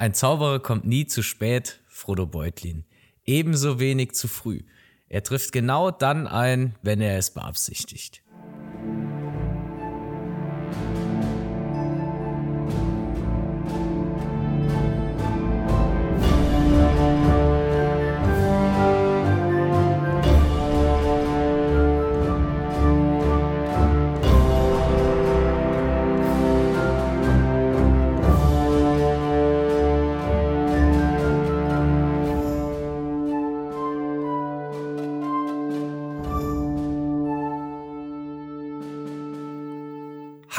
Ein Zauberer kommt nie zu spät, Frodo Beutlin. Ebenso wenig zu früh. Er trifft genau dann ein, wenn er es beabsichtigt.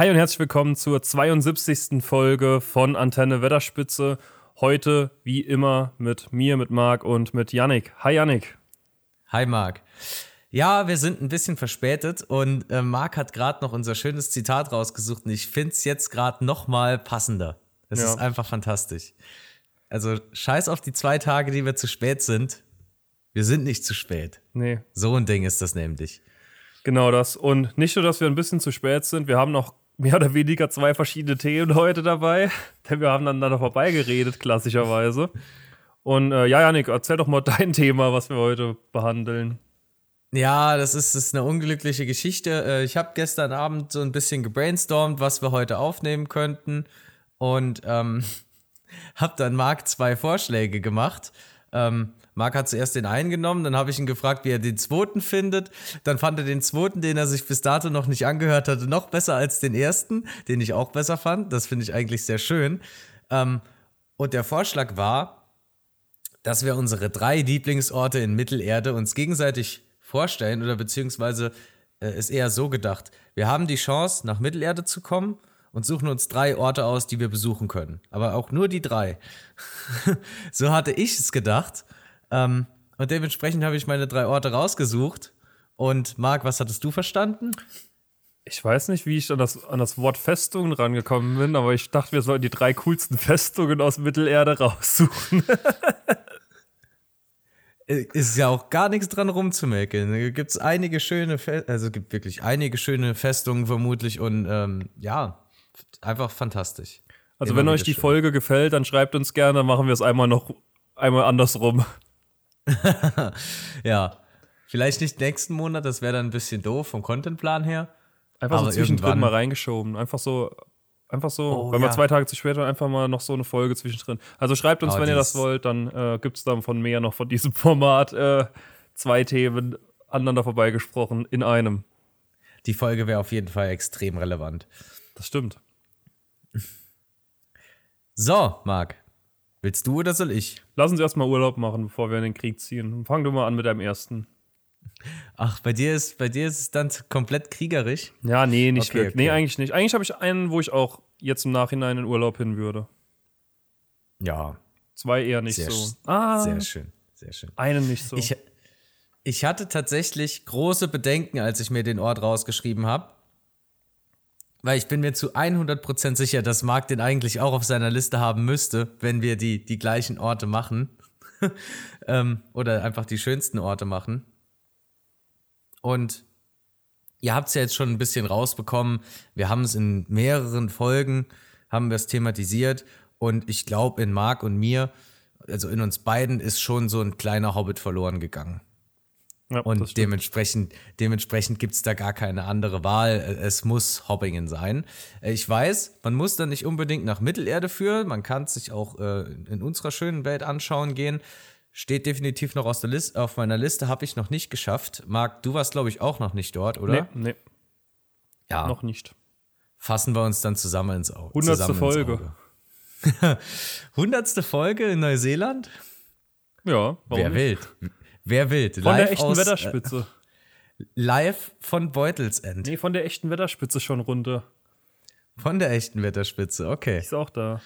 Hi und herzlich willkommen zur 72. Folge von Antenne Wetterspitze. Heute, wie immer, mit mir, mit Marc und mit Yannick. Hi Yannick. Hi Marc. Ja, wir sind ein bisschen verspätet und äh, Marc hat gerade noch unser schönes Zitat rausgesucht und ich finde es jetzt gerade noch mal passender. Es ja. ist einfach fantastisch. Also scheiß auf die zwei Tage, die wir zu spät sind. Wir sind nicht zu spät. Nee. So ein Ding ist das nämlich. Genau das. Und nicht nur, dass wir ein bisschen zu spät sind, wir haben noch mehr oder weniger zwei verschiedene Themen heute dabei, denn wir haben da vorbeigeredet, klassischerweise. Und äh, ja, Janik, erzähl doch mal dein Thema, was wir heute behandeln. Ja, das ist, das ist eine unglückliche Geschichte. Äh, ich habe gestern Abend so ein bisschen gebrainstormt, was wir heute aufnehmen könnten. Und ähm, habe dann Marc zwei Vorschläge gemacht. Ähm, Marc hat zuerst den einen genommen, dann habe ich ihn gefragt, wie er den zweiten findet. Dann fand er den zweiten, den er sich bis dato noch nicht angehört hatte, noch besser als den ersten, den ich auch besser fand. Das finde ich eigentlich sehr schön. Ähm, und der Vorschlag war, dass wir unsere drei Lieblingsorte in Mittelerde uns gegenseitig vorstellen oder beziehungsweise äh, ist eher so gedacht. Wir haben die Chance, nach Mittelerde zu kommen und suchen uns drei Orte aus, die wir besuchen können. Aber auch nur die drei. so hatte ich es gedacht. Ähm, und dementsprechend habe ich meine drei Orte rausgesucht. Und Marc, was hattest du verstanden? Ich weiß nicht, wie ich an das, an das Wort Festungen rangekommen bin, aber ich dachte, wir sollten die drei coolsten Festungen aus Mittelerde raussuchen. Äh, ist ja auch gar nichts dran rumzumäkeln. Da gibt es einige schöne, Fe also gibt wirklich einige schöne Festungen vermutlich und ähm, ja, einfach fantastisch. Also Immer wenn euch die schön. Folge gefällt, dann schreibt uns gerne, machen wir es einmal noch einmal andersrum. ja. Vielleicht nicht nächsten Monat, das wäre dann ein bisschen doof vom Contentplan her. Einfach so zwischendrin mal reingeschoben. Einfach so, einfach so, oh, wenn ja. wir zwei Tage zu spät haben, einfach mal noch so eine Folge zwischendrin. Also schreibt uns, oh, wenn ihr das wollt, dann äh, gibt es dann von mehr noch von diesem Format äh, zwei Themen aneinander vorbeigesprochen in einem. Die Folge wäre auf jeden Fall extrem relevant. Das stimmt. So, Marc. Willst du oder soll ich? Lass uns erstmal Urlaub machen, bevor wir in den Krieg ziehen. Fang du mal an mit deinem ersten. Ach, bei dir ist, bei dir ist es dann komplett kriegerisch? Ja, nee, nicht okay, wirklich. Okay. Nee, eigentlich nicht. Eigentlich habe ich einen, wo ich auch jetzt im Nachhinein in Urlaub hin würde. Ja. Zwei eher nicht sehr so. Ah. Sehr schön, sehr schön. Einen nicht so. Ich, ich hatte tatsächlich große Bedenken, als ich mir den Ort rausgeschrieben habe. Weil ich bin mir zu 100% sicher, dass Marc den eigentlich auch auf seiner Liste haben müsste, wenn wir die, die gleichen Orte machen. ähm, oder einfach die schönsten Orte machen. Und ihr habt es ja jetzt schon ein bisschen rausbekommen. Wir haben es in mehreren Folgen, haben wir es thematisiert. Und ich glaube, in Marc und mir, also in uns beiden, ist schon so ein kleiner Hobbit verloren gegangen. Ja, und dementsprechend, dementsprechend gibt es da gar keine andere Wahl. Es muss Hobbingen sein. Ich weiß, man muss da nicht unbedingt nach Mittelerde führen. Man kann es sich auch äh, in unserer schönen Welt anschauen gehen. Steht definitiv noch aus der Liste, auf meiner Liste, habe ich noch nicht geschafft. Marc, du warst, glaube ich, auch noch nicht dort, oder? Nee, nee. Ja. Noch nicht. Fassen wir uns dann zusammen ins Auge. Hundertste Folge. Hundertste Folge in Neuseeland? Ja, warum Wer will? Wer will? Von der echten aus, Wetterspitze. Äh, live von Beutelsend. Nee, von der echten Wetterspitze schon runter. Von der echten Wetterspitze, okay. Ist auch da.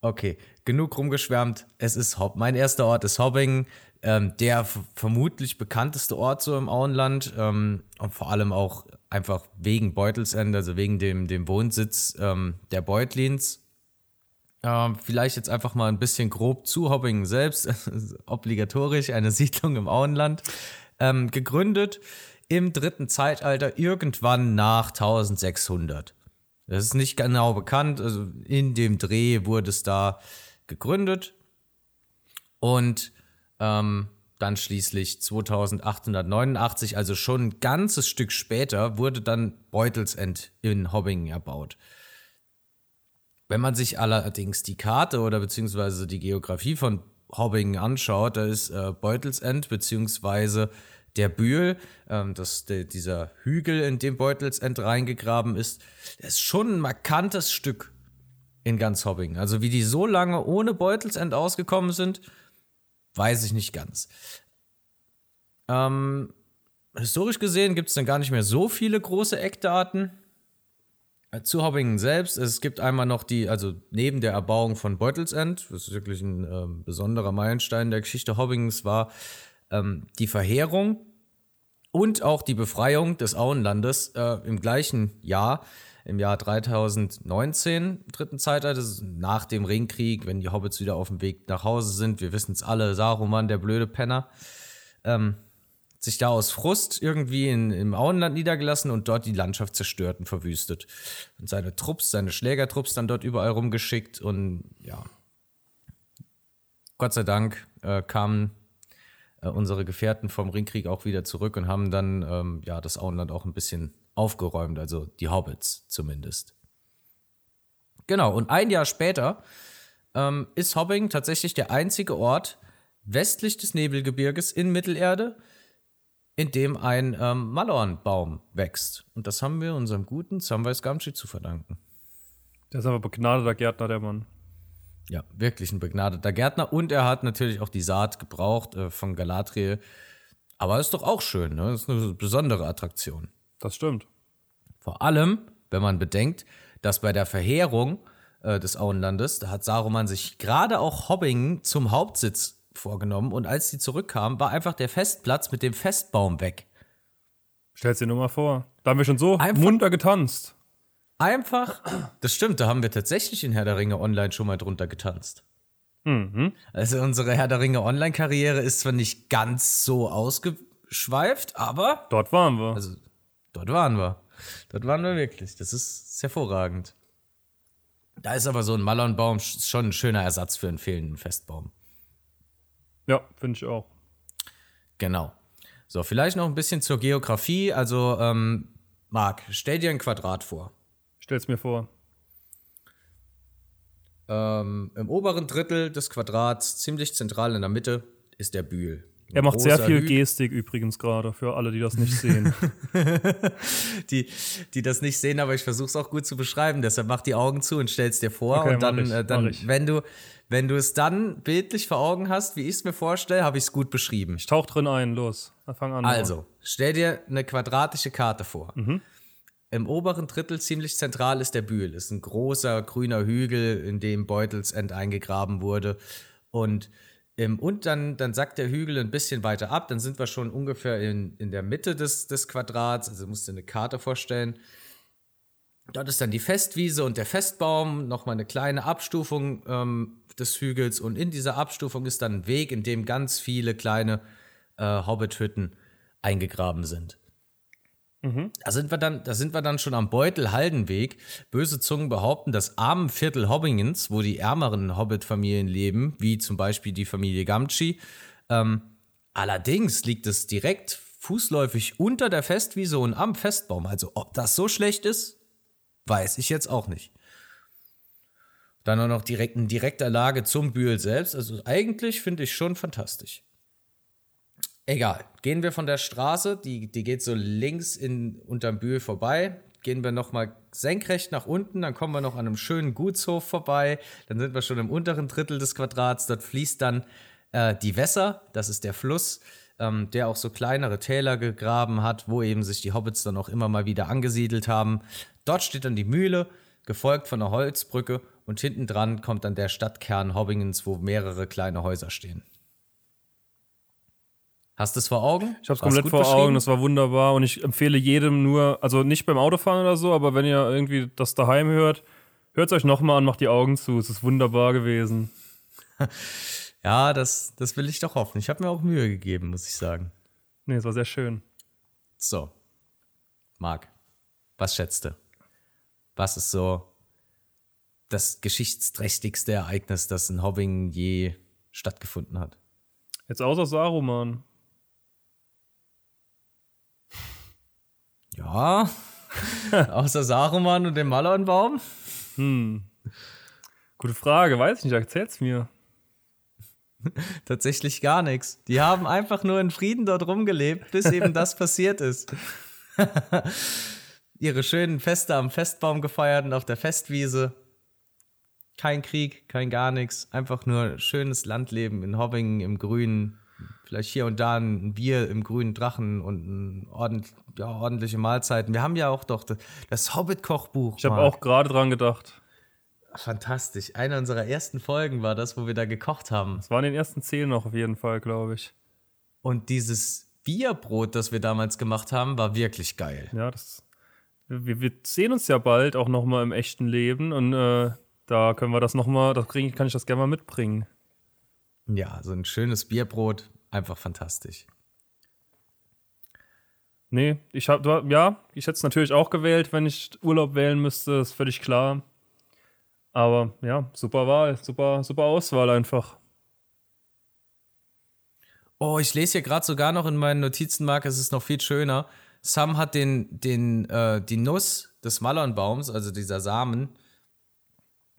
Okay, genug rumgeschwärmt. Es ist Hob. Mein erster Ort ist Hobbing, ähm, der vermutlich bekannteste Ort so im Auenland ähm, und vor allem auch einfach wegen Beutelsend, also wegen dem, dem Wohnsitz ähm, der Beutlins. Ähm, vielleicht jetzt einfach mal ein bisschen grob zu Hobbingen selbst, obligatorisch, eine Siedlung im Auenland, ähm, gegründet im dritten Zeitalter irgendwann nach 1600. Das ist nicht genau bekannt. Also in dem Dreh wurde es da gegründet. Und ähm, dann schließlich 2889, also schon ein ganzes Stück später, wurde dann Beutelsend in Hobbingen erbaut. Wenn man sich allerdings die Karte oder beziehungsweise die Geografie von Hobbingen anschaut, da ist äh, Beutelsend beziehungsweise der Bühl, ähm, das, der, dieser Hügel, in dem Beutelsend reingegraben ist, ist schon ein markantes Stück in ganz Hobbingen. Also wie die so lange ohne Beutelsend ausgekommen sind, weiß ich nicht ganz. Ähm, historisch gesehen gibt es dann gar nicht mehr so viele große Eckdaten. Äh, zu Hobbingen selbst, es gibt einmal noch die, also neben der Erbauung von Beutelsend, was wirklich ein ähm, besonderer Meilenstein der Geschichte Hobbingens war, ähm, die Verheerung und auch die Befreiung des Auenlandes äh, im gleichen Jahr, im Jahr 3019, dritten Zeitalter, nach dem Ringkrieg, wenn die Hobbits wieder auf dem Weg nach Hause sind. Wir wissen es alle, Saruman, der blöde Penner, ähm, sich da aus Frust irgendwie in, im Auenland niedergelassen und dort die Landschaft zerstört und verwüstet. Und seine Trupps, seine Schlägertrupps dann dort überall rumgeschickt und ja. Gott sei Dank äh, kamen äh, unsere Gefährten vom Ringkrieg auch wieder zurück und haben dann ähm, ja das Auenland auch ein bisschen aufgeräumt, also die Hobbits zumindest. Genau, und ein Jahr später ähm, ist Hobbing tatsächlich der einzige Ort westlich des Nebelgebirges in Mittelerde, in dem ein ähm, Malornbaum wächst. Und das haben wir unserem guten Samwise Gamgee zu verdanken. Der ist aber begnadeter Gärtner, der Mann. Ja, wirklich ein begnadeter Gärtner. Und er hat natürlich auch die Saat gebraucht äh, von Galadriel. Aber ist doch auch schön, ne? Das ist eine besondere Attraktion. Das stimmt. Vor allem, wenn man bedenkt, dass bei der Verheerung äh, des Auenlandes, da hat Saruman sich gerade auch Hobbingen zum Hauptsitz vorgenommen. Und als die zurückkamen, war einfach der Festplatz mit dem Festbaum weg. Stell's dir nur mal vor. Da haben wir schon so einfach, munter getanzt. Einfach, das stimmt, da haben wir tatsächlich in Herr der Ringe online schon mal drunter getanzt. Mhm. Also unsere Herr der Ringe Online-Karriere ist zwar nicht ganz so ausgeschweift, aber. Dort waren wir. Also, dort waren wir. Dort waren wir wirklich. Das ist hervorragend. Da ist aber so ein Malonbaum schon ein schöner Ersatz für einen fehlenden Festbaum. Ja, finde ich auch. Genau. So, vielleicht noch ein bisschen zur Geografie. Also, ähm, Marc, stell dir ein Quadrat vor. Stell's mir vor. Ähm, Im oberen Drittel des Quadrats, ziemlich zentral in der Mitte, ist der Bühl. Er macht sehr viel Hügel. Gestik übrigens gerade, für alle, die das nicht sehen. die, die das nicht sehen, aber ich versuche es auch gut zu beschreiben. Deshalb mach die Augen zu und stell's dir vor. Okay, und dann, ich, äh, dann wenn du, wenn du es dann bildlich vor Augen hast, wie ich es mir vorstelle, habe ich es gut beschrieben. Ich tauch drin ein, los. Fang an. Also, stell dir eine quadratische Karte vor. Mhm. Im oberen Drittel ziemlich zentral ist der Bühl. Ist ein großer grüner Hügel, in dem Beutelsend eingegraben wurde. Und im, und dann, dann sackt der Hügel ein bisschen weiter ab. Dann sind wir schon ungefähr in, in der Mitte des, des Quadrats. Also musst du eine Karte vorstellen. Dort ist dann die Festwiese und der Festbaum, nochmal eine kleine Abstufung ähm, des Hügels. Und in dieser Abstufung ist dann ein Weg, in dem ganz viele kleine äh, Hobbit-Hütten eingegraben sind. Mhm. Da, sind wir dann, da sind wir dann schon am Beutel-Haldenweg. Böse Zungen behaupten, das armen Viertel Hobbingens, wo die ärmeren Hobbit-Familien leben, wie zum Beispiel die Familie Gamgee. Ähm, allerdings liegt es direkt fußläufig unter der Festwiese und am Festbaum. Also, ob das so schlecht ist, weiß ich jetzt auch nicht. Dann auch noch direkt in direkter Lage zum Bühl selbst. Also, eigentlich finde ich schon fantastisch. Egal. Gehen wir von der Straße, die, die geht so links in, unterm Bühl vorbei. Gehen wir nochmal senkrecht nach unten, dann kommen wir noch an einem schönen Gutshof vorbei. Dann sind wir schon im unteren Drittel des Quadrats. Dort fließt dann äh, die Wässer, das ist der Fluss, ähm, der auch so kleinere Täler gegraben hat, wo eben sich die Hobbits dann auch immer mal wieder angesiedelt haben. Dort steht dann die Mühle, gefolgt von einer Holzbrücke und hinten dran kommt dann der Stadtkern Hobbingens, wo mehrere kleine Häuser stehen. Hast du es vor Augen? Ich habe es komplett vor Augen, das war wunderbar und ich empfehle jedem nur, also nicht beim Autofahren oder so, aber wenn ihr irgendwie das daheim hört, hört es euch nochmal an, macht die Augen zu. Es ist wunderbar gewesen. ja, das, das will ich doch hoffen. Ich habe mir auch Mühe gegeben, muss ich sagen. Nee, es war sehr schön. So. Marc, was schätzt du? was ist so das geschichtsträchtigste Ereignis, das in Hobbing je stattgefunden hat? Jetzt außer Saruman. Ja, außer Saruman und dem Malonbaum. Hm. Gute Frage, weiß ich nicht, erzähl's mir. Tatsächlich gar nichts. Die haben einfach nur in Frieden dort rumgelebt, bis eben das passiert ist. Ihre schönen Feste am Festbaum gefeiert und auf der Festwiese. Kein Krieg, kein gar nichts. Einfach nur schönes Landleben in Hobbingen im Grünen. Vielleicht hier und da ein Bier im grünen Drachen und ordent, ja, ordentliche Mahlzeiten. Wir haben ja auch doch das Hobbit-Kochbuch. Ich habe auch gerade dran gedacht. Fantastisch. Eine unserer ersten Folgen war das, wo wir da gekocht haben. Das war in den ersten zehn noch auf jeden Fall, glaube ich. Und dieses Bierbrot, das wir damals gemacht haben, war wirklich geil. Ja, das. Wir, wir sehen uns ja bald auch noch mal im echten Leben und äh, da können wir das noch mal, da kann ich das gerne mal mitbringen. Ja, so ein schönes Bierbrot, einfach fantastisch. Nee, ich habe, ja, ich hätte es natürlich auch gewählt, wenn ich Urlaub wählen müsste, ist völlig klar. Aber ja, super Wahl, super, super Auswahl einfach. Oh, ich lese hier gerade sogar noch in meinen Notizenmark, es ist noch viel schöner. Sam hat den, den, äh, die Nuss des Malonbaums, also dieser Samen,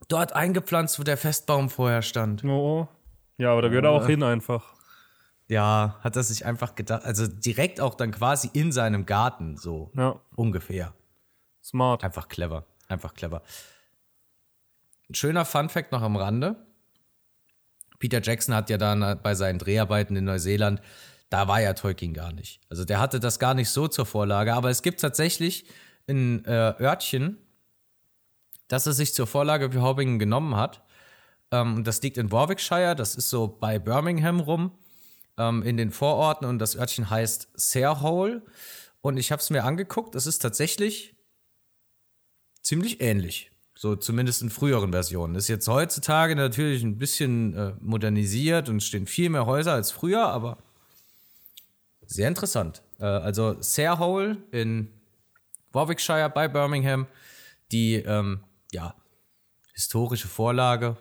dort eingepflanzt, wo der Festbaum vorher stand. Oh, ja, aber da gehört er auch hin einfach. Ja, hat er sich einfach gedacht, also direkt auch dann quasi in seinem Garten, so ja. ungefähr. Smart. Einfach clever, einfach clever. Ein schöner Fun-Fact noch am Rande. Peter Jackson hat ja dann bei seinen Dreharbeiten in Neuseeland, da war ja Tolkien gar nicht. Also der hatte das gar nicht so zur Vorlage, aber es gibt tatsächlich ein äh, Örtchen, das er sich zur Vorlage für Hobbingen genommen hat. Ähm, das liegt in Warwickshire, das ist so bei Birmingham rum, ähm, in den Vororten und das Örtchen heißt Sarehole. Und ich habe es mir angeguckt, es ist tatsächlich ziemlich ähnlich. So zumindest in früheren Versionen. Ist jetzt heutzutage natürlich ein bisschen äh, modernisiert und stehen viel mehr Häuser als früher, aber sehr interessant. Äh, also Sarehole in Warwickshire bei Birmingham, die ähm, ja, historische Vorlage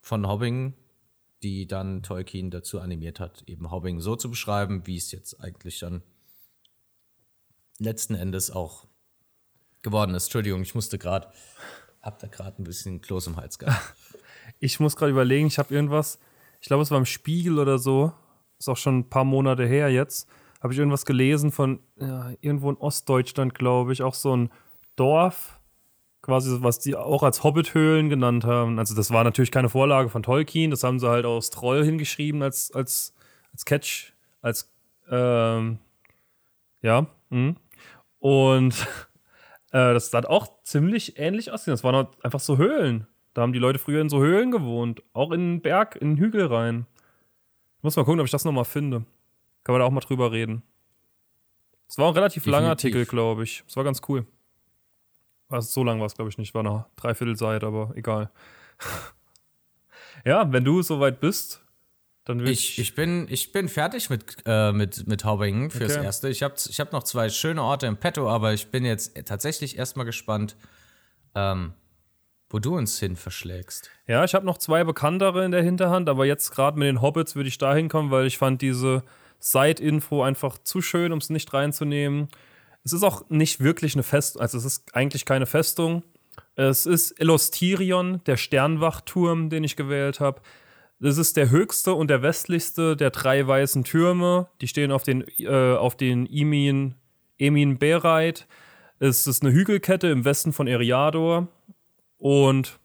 von Hobbingen, die dann Tolkien dazu animiert hat, eben Hobbingen so zu beschreiben, wie es jetzt eigentlich dann letzten Endes auch geworden ist. Entschuldigung, ich musste gerade hab da gerade ein bisschen Kloß im Hals gehabt. ich muss gerade überlegen, ich habe irgendwas, ich glaube, es war im Spiegel oder so, ist auch schon ein paar Monate her jetzt, habe ich irgendwas gelesen von ja, irgendwo in Ostdeutschland, glaube ich, auch so ein Dorf, quasi, was die auch als Hobbithöhlen genannt haben. Also, das war natürlich keine Vorlage von Tolkien, das haben sie halt aus Troll hingeschrieben als, als, als Catch, als, ähm, ja, mh. und äh, das hat auch ziemlich ähnlich aussehen. Das waren halt einfach so Höhlen. Da haben die Leute früher in so Höhlen gewohnt. Auch in den Berg, in den Hügel rein. Ich muss mal gucken, ob ich das nochmal finde. Kann man da auch mal drüber reden. Es war ein relativ Definitiv. langer Artikel, glaube ich. Es war ganz cool. Also so lang war es, glaube ich, nicht. War eine Dreiviertelseite, aber egal. ja, wenn du soweit bist, dann ich, ich, bin, ich bin fertig mit, äh, mit, mit Haubingen fürs okay. Erste. Ich habe ich hab noch zwei schöne Orte im Petto, aber ich bin jetzt tatsächlich erstmal gespannt, ähm, wo du uns hin verschlägst. Ja, ich habe noch zwei bekanntere in der Hinterhand, aber jetzt gerade mit den Hobbits würde ich da hinkommen, weil ich fand diese Side-Info einfach zu schön, um es nicht reinzunehmen. Es ist auch nicht wirklich eine Festung, also es ist eigentlich keine Festung. Es ist Elostirion, der Sternwachturm, den ich gewählt habe. Das ist der höchste und der westlichste der drei weißen Türme. Die stehen auf den, äh, auf den Emin, Emin Bereit. Es ist eine Hügelkette im Westen von Eriador. Und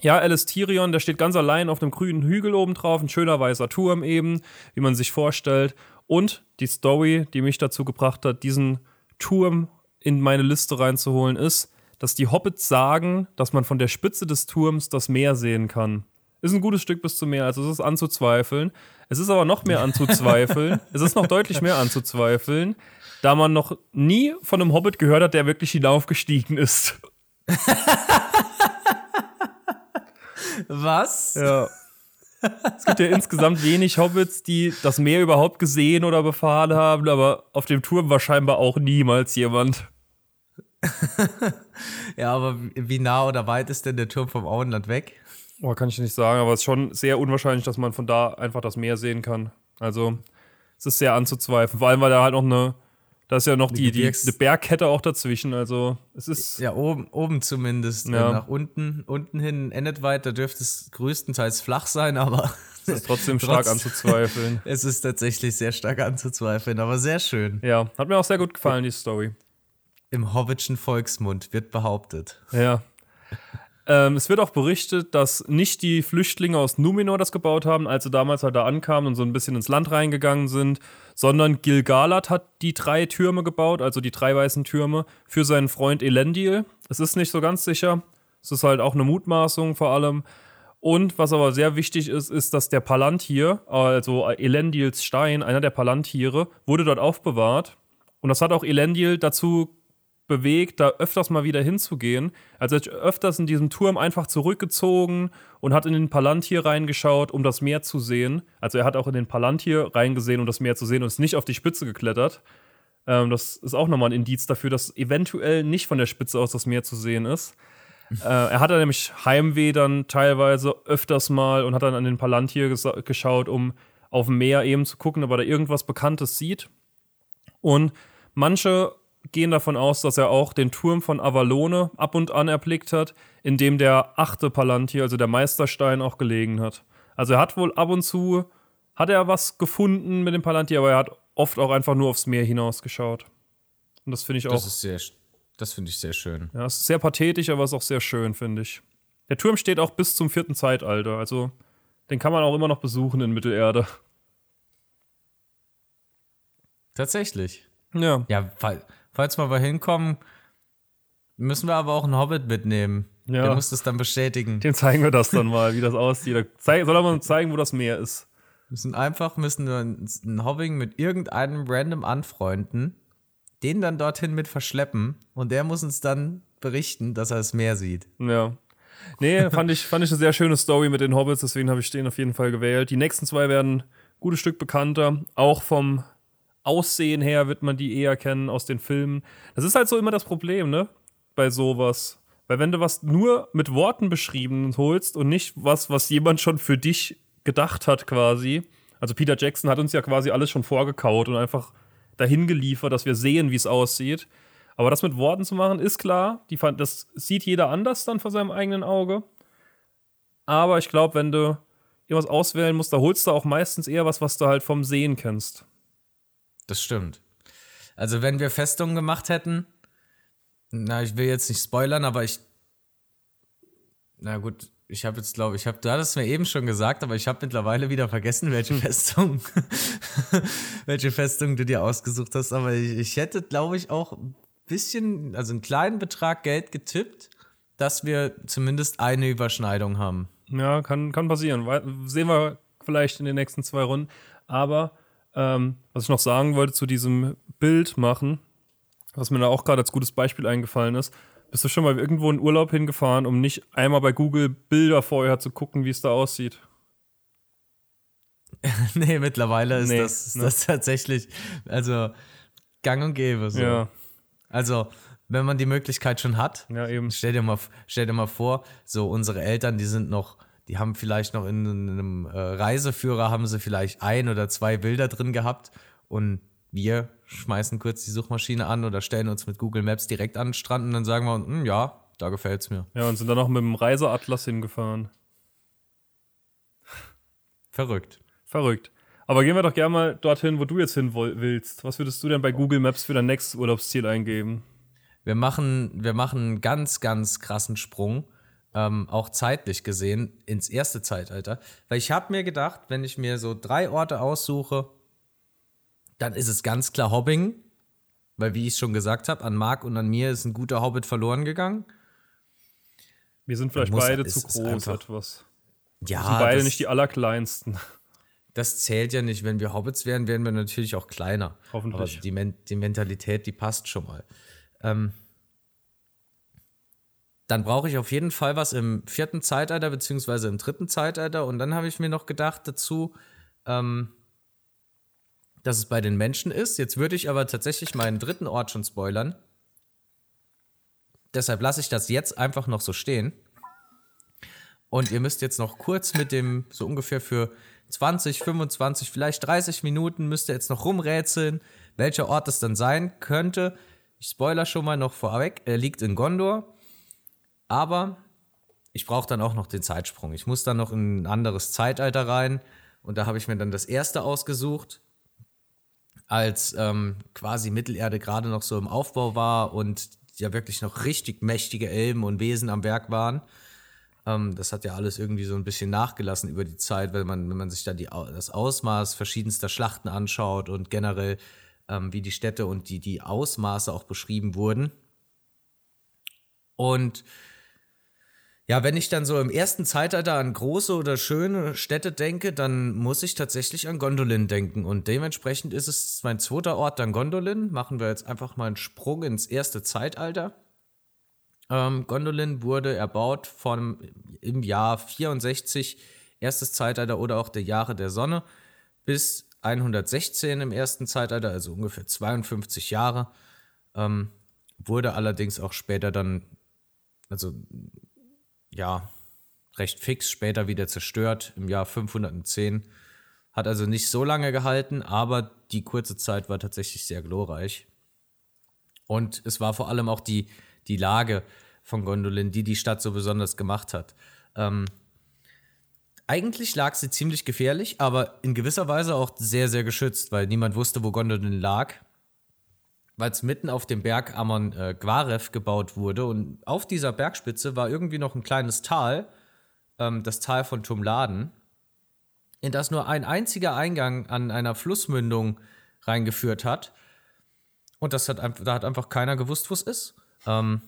ja, Elestirion, der steht ganz allein auf einem grünen Hügel oben drauf, ein schöner weißer Turm eben, wie man sich vorstellt. Und die Story, die mich dazu gebracht hat, diesen Turm in meine Liste reinzuholen, ist, dass die Hobbits sagen, dass man von der Spitze des Turms das Meer sehen kann. Ist ein gutes Stück bis zum Meer, also es ist anzuzweifeln. Es ist aber noch mehr anzuzweifeln. es ist noch deutlich mehr anzuzweifeln, da man noch nie von einem Hobbit gehört hat, der wirklich hinaufgestiegen ist. Was? Ja. Es gibt ja insgesamt wenig Hobbits, die das Meer überhaupt gesehen oder befahren haben, aber auf dem Turm war scheinbar auch niemals jemand. ja, aber wie nah oder weit ist denn der Turm vom Auenland weg? Oh, kann ich nicht sagen, aber es ist schon sehr unwahrscheinlich, dass man von da einfach das Meer sehen kann. Also, es ist sehr anzuzweifeln. Vor allem, weil da halt noch eine, da ist ja noch die, die, die, Bergkette auch dazwischen. Also, es ist. Ja, oben, oben zumindest. Ja. Nach unten, unten hin endet weit, da dürfte es größtenteils flach sein, aber. Es ist trotzdem stark trotz, anzuzweifeln. es ist tatsächlich sehr stark anzuzweifeln, aber sehr schön. Ja, hat mir auch sehr gut gefallen, die Story. Im Hobbitschen Volksmund wird behauptet. Ja. Ähm, es wird auch berichtet, dass nicht die Flüchtlinge aus Numenor das gebaut haben, als sie damals halt da ankamen und so ein bisschen ins Land reingegangen sind, sondern Gil-galad hat die drei Türme gebaut, also die drei weißen Türme, für seinen Freund Elendil. Es ist nicht so ganz sicher. Es ist halt auch eine Mutmaßung vor allem. Und was aber sehr wichtig ist, ist, dass der Palantir, also Elendils Stein, einer der Palantiere, wurde dort aufbewahrt. Und das hat auch Elendil dazu bewegt, da öfters mal wieder hinzugehen. Also er hat öfters in diesem Turm einfach zurückgezogen und hat in den Palantir reingeschaut, um das Meer zu sehen. Also er hat auch in den Palantir reingesehen, um das Meer zu sehen und ist nicht auf die Spitze geklettert. Ähm, das ist auch nochmal ein Indiz dafür, dass eventuell nicht von der Spitze aus das Meer zu sehen ist. äh, er hatte nämlich Heimweh dann teilweise öfters mal und hat dann an den Palantir geschaut, um auf dem Meer eben zu gucken, ob er da irgendwas Bekanntes sieht. Und manche gehen davon aus, dass er auch den Turm von Avalone ab und an erblickt hat, in dem der achte Palantir, also der Meisterstein, auch gelegen hat. Also er hat wohl ab und zu, hat er was gefunden mit dem Palantir, aber er hat oft auch einfach nur aufs Meer hinausgeschaut. Und das finde ich auch. Das ist sehr, das finde ich sehr schön. Ja, es ist sehr pathetisch, aber es ist auch sehr schön, finde ich. Der Turm steht auch bis zum vierten Zeitalter, also den kann man auch immer noch besuchen in Mittelerde. Tatsächlich. Ja. Ja, weil falls wir mal hinkommen, müssen wir aber auch einen Hobbit mitnehmen. Ja. Der muss das dann bestätigen. Dem zeigen wir das dann mal, wie das aussieht. Soll er uns zeigen, wo das Meer ist? Wir müssen einfach müssen wir einen Hobbing mit irgendeinem random anfreunden, den dann dorthin mit verschleppen und der muss uns dann berichten, dass er das Meer sieht. Ja. Nee, fand ich, fand ich eine sehr schöne Story mit den Hobbits, deswegen habe ich den auf jeden Fall gewählt. Die nächsten zwei werden ein gutes Stück bekannter, auch vom Aussehen her wird man die eher kennen aus den Filmen. Das ist halt so immer das Problem, ne? Bei sowas. Weil wenn du was nur mit Worten beschrieben holst und nicht was, was jemand schon für dich gedacht hat quasi. Also Peter Jackson hat uns ja quasi alles schon vorgekaut und einfach dahin geliefert, dass wir sehen, wie es aussieht. Aber das mit Worten zu machen, ist klar. Die, das sieht jeder anders dann vor seinem eigenen Auge. Aber ich glaube, wenn du irgendwas auswählen musst, da holst du auch meistens eher was, was du halt vom Sehen kennst. Das stimmt. Also, wenn wir Festungen gemacht hätten, na, ich will jetzt nicht spoilern, aber ich. Na gut, ich habe jetzt, glaube ich, hab, du hattest mir eben schon gesagt, aber ich habe mittlerweile wieder vergessen, welche. Festung, welche Festung du dir ausgesucht hast. Aber ich, ich hätte, glaube ich, auch ein bisschen, also einen kleinen Betrag Geld getippt, dass wir zumindest eine Überschneidung haben. Ja, kann, kann passieren. Sehen wir vielleicht in den nächsten zwei Runden. Aber ähm, was ich noch sagen wollte zu diesem Bild machen, was mir da auch gerade als gutes Beispiel eingefallen ist. Bist du schon mal irgendwo in Urlaub hingefahren, um nicht einmal bei Google Bilder vorher zu gucken, wie es da aussieht? nee, mittlerweile ist, nee, das, ist ne? das tatsächlich, also gang und gäbe. So. Ja. Also, wenn man die Möglichkeit schon hat, ja. Stell, dir mal, stell dir mal vor, so unsere Eltern, die sind noch die haben vielleicht noch in einem äh, Reiseführer haben sie vielleicht ein oder zwei Bilder drin gehabt und wir schmeißen kurz die Suchmaschine an oder stellen uns mit Google Maps direkt an den Strand und dann sagen wir, hm, ja, da gefällt es mir. Ja, und sind dann noch mit dem Reiseatlas hingefahren. Verrückt. Verrückt. Aber gehen wir doch gerne mal dorthin, wo du jetzt hin willst. Was würdest du denn bei Google Maps für dein nächstes Urlaubsziel eingeben? Wir machen, wir machen einen ganz, ganz krassen Sprung ähm, auch zeitlich gesehen, ins erste Zeitalter. Weil ich habe mir gedacht, wenn ich mir so drei Orte aussuche, dann ist es ganz klar Hobbing. Weil, wie ich schon gesagt habe, an Marc und an mir ist ein guter Hobbit verloren gegangen. Wir sind vielleicht beide zu groß etwas. Ja. Wir sind beide das, nicht die allerkleinsten. Das zählt ja nicht. Wenn wir Hobbits wären, wären wir natürlich auch kleiner. Hoffentlich. Aber die, die Mentalität, die passt schon mal. Ähm, dann brauche ich auf jeden Fall was im vierten Zeitalter beziehungsweise im dritten Zeitalter. Und dann habe ich mir noch gedacht dazu, ähm, dass es bei den Menschen ist. Jetzt würde ich aber tatsächlich meinen dritten Ort schon spoilern. Deshalb lasse ich das jetzt einfach noch so stehen. Und ihr müsst jetzt noch kurz mit dem, so ungefähr für 20, 25, vielleicht 30 Minuten müsst ihr jetzt noch rumrätseln, welcher Ort es dann sein könnte. Ich spoiler schon mal noch vorweg, er liegt in Gondor. Aber ich brauche dann auch noch den Zeitsprung. Ich muss dann noch in ein anderes Zeitalter rein. Und da habe ich mir dann das erste ausgesucht, als ähm, quasi Mittelerde gerade noch so im Aufbau war und ja wirklich noch richtig mächtige Elben und Wesen am Werk waren. Ähm, das hat ja alles irgendwie so ein bisschen nachgelassen über die Zeit, wenn man, wenn man sich dann die, das Ausmaß verschiedenster Schlachten anschaut und generell ähm, wie die Städte und die, die Ausmaße auch beschrieben wurden. Und ja, wenn ich dann so im ersten Zeitalter an große oder schöne Städte denke, dann muss ich tatsächlich an Gondolin denken. Und dementsprechend ist es mein zweiter Ort dann Gondolin. Machen wir jetzt einfach mal einen Sprung ins erste Zeitalter. Ähm, Gondolin wurde erbaut von im Jahr 64, erstes Zeitalter oder auch der Jahre der Sonne, bis 116 im ersten Zeitalter, also ungefähr 52 Jahre. Ähm, wurde allerdings auch später dann, also ja, recht fix später wieder zerstört im Jahr 510. Hat also nicht so lange gehalten, aber die kurze Zeit war tatsächlich sehr glorreich. Und es war vor allem auch die, die Lage von Gondolin, die die Stadt so besonders gemacht hat. Ähm, eigentlich lag sie ziemlich gefährlich, aber in gewisser Weise auch sehr, sehr geschützt, weil niemand wusste, wo Gondolin lag weil es mitten auf dem Berg Amon äh, Gwarev gebaut wurde. Und auf dieser Bergspitze war irgendwie noch ein kleines Tal, ähm, das Tal von Tumladen, in das nur ein einziger Eingang an einer Flussmündung reingeführt hat. Und das hat, da hat einfach keiner gewusst, wo es ist. Ähm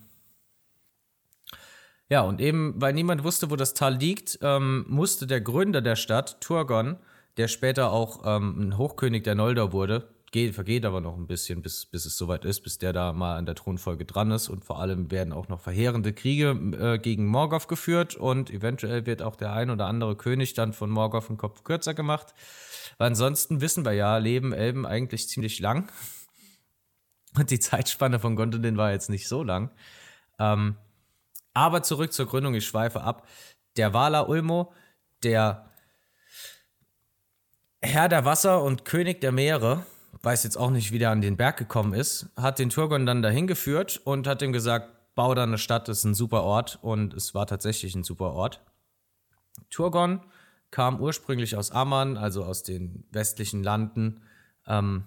ja, und eben, weil niemand wusste, wo das Tal liegt, ähm, musste der Gründer der Stadt, Turgon, der später auch ähm, ein Hochkönig der Noldor wurde, geht, vergeht aber noch ein bisschen, bis, bis es soweit ist, bis der da mal an der Thronfolge dran ist. Und vor allem werden auch noch verheerende Kriege äh, gegen Morgoth geführt und eventuell wird auch der ein oder andere König dann von Morgoth einen Kopf kürzer gemacht. Weil ansonsten wissen wir ja, leben Elben eigentlich ziemlich lang. Und die Zeitspanne von Gondolin war jetzt nicht so lang. Ähm, aber zurück zur Gründung, ich schweife ab. Der Wala Ulmo, der Herr der Wasser und König der Meere, weiß jetzt auch nicht, wie der an den Berg gekommen ist, hat den Turgon dann dahin geführt und hat ihm gesagt, bau da eine Stadt, das ist ein super Ort und es war tatsächlich ein super Ort. Turgon kam ursprünglich aus Amman, also aus den westlichen Landen, ähm,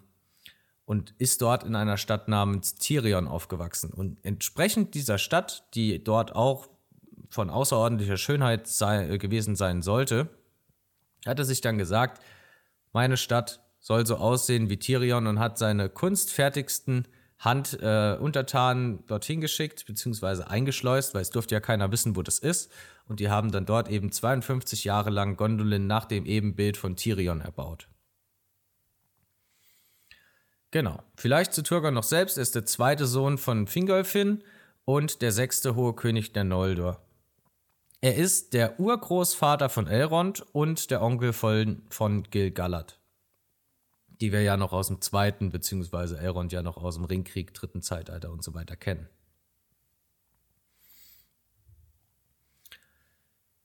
und ist dort in einer Stadt namens Tirion aufgewachsen. Und entsprechend dieser Stadt, die dort auch von außerordentlicher Schönheit sei, gewesen sein sollte, hat er sich dann gesagt, meine Stadt soll so aussehen wie Tyrion und hat seine kunstfertigsten Handuntertanen äh, dorthin geschickt, beziehungsweise eingeschleust, weil es durfte ja keiner wissen, wo das ist. Und die haben dann dort eben 52 Jahre lang Gondolin nach dem Ebenbild von Tyrion erbaut. Genau. Vielleicht zu Turgon noch selbst. Er ist der zweite Sohn von Fingolfin und der sechste hohe König der Noldor. Er ist der Urgroßvater von Elrond und der Onkel von, von Gil-galad die wir ja noch aus dem zweiten, beziehungsweise Elrond ja noch aus dem Ringkrieg, dritten Zeitalter und so weiter kennen.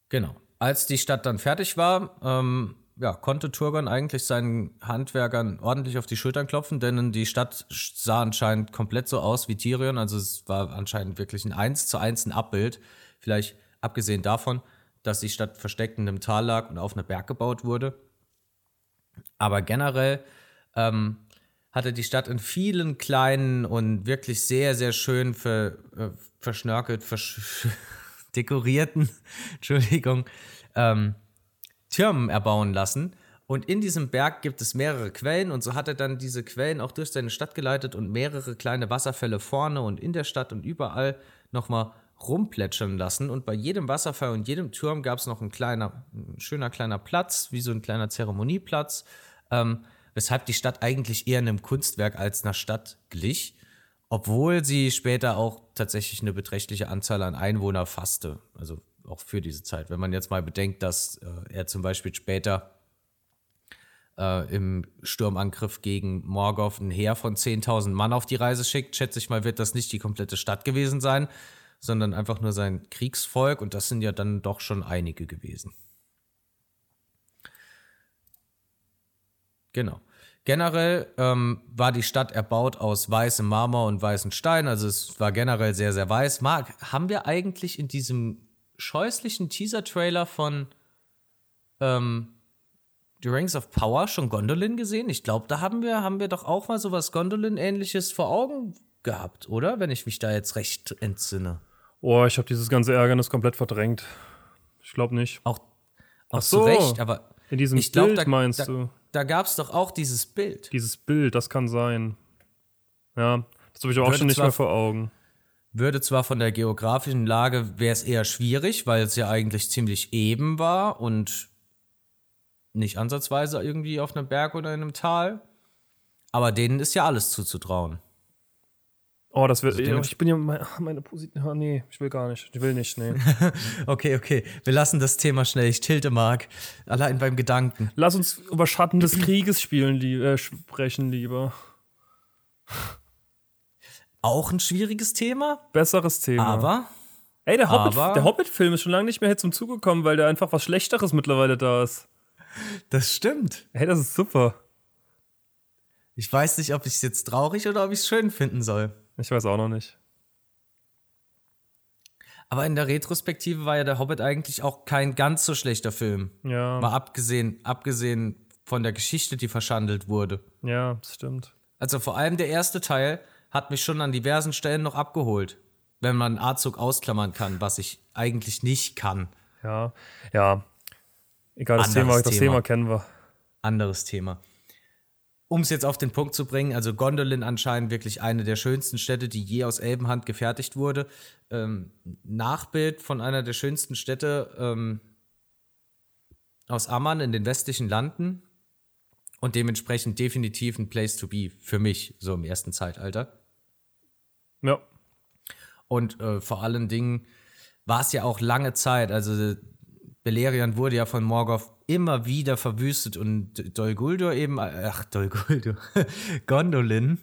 Genau. Als die Stadt dann fertig war, ähm, ja, konnte Turgon eigentlich seinen Handwerkern ordentlich auf die Schultern klopfen, denn die Stadt sah anscheinend komplett so aus wie Tirion. Also es war anscheinend wirklich ein eins zu eins ein Abbild. Vielleicht abgesehen davon, dass die Stadt versteckt in einem Tal lag und auf einer Berg gebaut wurde. Aber generell ähm, hatte die Stadt in vielen kleinen und wirklich sehr, sehr schön ver, äh, verschnörkelt, versch dekorierten, Entschuldigung, ähm, Türmen erbauen lassen. Und in diesem Berg gibt es mehrere Quellen und so hat er dann diese Quellen auch durch seine Stadt geleitet und mehrere kleine Wasserfälle vorne und in der Stadt und überall nochmal rumplätschern lassen. Und bei jedem Wasserfall und jedem Turm gab es noch ein kleiner, ein schöner kleiner Platz, wie so ein kleiner Zeremonieplatz. Ähm, weshalb die Stadt eigentlich eher einem Kunstwerk als einer Stadt glich, obwohl sie später auch tatsächlich eine beträchtliche Anzahl an Einwohner fasste. Also auch für diese Zeit. Wenn man jetzt mal bedenkt, dass äh, er zum Beispiel später äh, im Sturmangriff gegen Morgoth ein Heer von 10.000 Mann auf die Reise schickt, schätze ich mal, wird das nicht die komplette Stadt gewesen sein. sondern einfach nur sein Kriegsvolk und das sind ja dann doch schon einige gewesen. Genau. Generell ähm, war die Stadt erbaut aus weißem Marmor und weißem Stein, also es war generell sehr, sehr weiß. Marc, haben wir eigentlich in diesem scheußlichen Teaser-Trailer von ähm, The Rings of Power schon Gondolin gesehen? Ich glaube, da haben wir, haben wir doch auch mal sowas Gondolin-ähnliches vor Augen gehabt, oder? Wenn ich mich da jetzt recht entsinne. Oh, ich habe dieses ganze Ärgernis komplett verdrängt. Ich glaube nicht. Auch, auch so, zu Recht, aber in diesem ich Bild da, meinst da, du? Da gab es doch auch dieses Bild. Dieses Bild, das kann sein. Ja, das habe ich auch Würde schon nicht mehr vor Augen. Würde zwar von der geografischen Lage wäre es eher schwierig, weil es ja eigentlich ziemlich eben war und nicht ansatzweise irgendwie auf einem Berg oder in einem Tal. Aber denen ist ja alles zuzutrauen. Oh, das wird. Also, ich bin ja meine, meine Position. Nee, ich will gar nicht. Ich will nicht, nee. okay, okay. Wir lassen das Thema schnell. Ich tilte Mark. Allein beim Gedanken. Lass uns über Schatten des Krieges spielen, li äh, sprechen lieber. Auch ein schwieriges Thema. Besseres Thema. Aber. Ey, der Hobbit-Film Hobbit ist schon lange nicht mehr zum Zuge gekommen, weil der einfach was Schlechteres mittlerweile da ist. Das stimmt. Hey, das ist super. Ich weiß nicht, ob ich es jetzt traurig oder ob ich es schön finden soll. Ich weiß auch noch nicht. Aber in der Retrospektive war ja der Hobbit eigentlich auch kein ganz so schlechter Film. Ja. Mal abgesehen, abgesehen von der Geschichte, die verschandelt wurde. Ja, das stimmt. Also vor allem der erste Teil hat mich schon an diversen Stellen noch abgeholt. Wenn man A-Zug ausklammern kann, was ich eigentlich nicht kann. Ja, ja. Egal, das, Thema, das Thema. Thema kennen wir. Anderes Thema um es jetzt auf den Punkt zu bringen, also Gondolin anscheinend wirklich eine der schönsten Städte, die je aus Elbenhand gefertigt wurde. Ähm, Nachbild von einer der schönsten Städte ähm, aus Amman in den westlichen Landen und dementsprechend definitiv ein Place to be für mich, so im ersten Zeitalter. Ja. Und äh, vor allen Dingen war es ja auch lange Zeit, also Beleriand wurde ja von Morgoth immer wieder verwüstet und Dol Guldur eben, ach, Dol Guldur, Gondolin,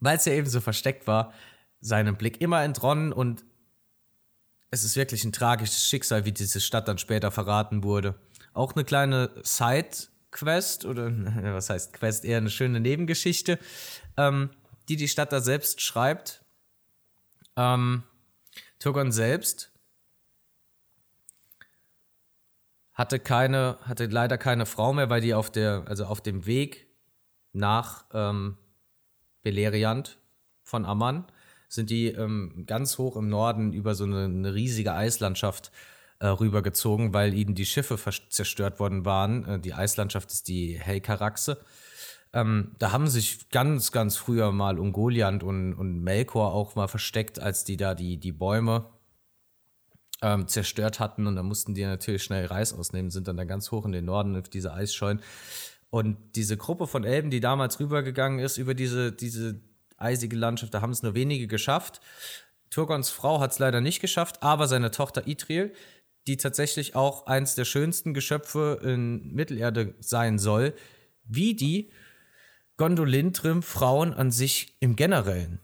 weil es ja eben so versteckt war, seinem Blick immer entronnen und es ist wirklich ein tragisches Schicksal, wie diese Stadt dann später verraten wurde. Auch eine kleine Side-Quest oder was heißt Quest, eher eine schöne Nebengeschichte, ähm, die die Stadt da selbst schreibt. Ähm, Turgon selbst hatte keine, hatte leider keine Frau mehr, weil die auf der, also auf dem Weg nach ähm, Beleriand von Amman sind die ähm, ganz hoch im Norden über so eine, eine riesige Eislandschaft äh, rübergezogen, weil ihnen die Schiffe zerstört worden waren. Äh, die Eislandschaft ist die Helkaraxe. Ähm, da haben sich ganz, ganz früher mal Ungoliant und, und Melkor auch mal versteckt, als die da die, die Bäume ähm, zerstört hatten. Und da mussten die natürlich schnell Reis ausnehmen, sind dann da ganz hoch in den Norden auf diese Eisscheunen. Und diese Gruppe von Elben, die damals rübergegangen ist über diese, diese eisige Landschaft, da haben es nur wenige geschafft. Turgons Frau hat es leider nicht geschafft, aber seine Tochter Itriel, die tatsächlich auch eins der schönsten Geschöpfe in Mittelerde sein soll, wie die Gondolintrim-Frauen an sich im Generellen.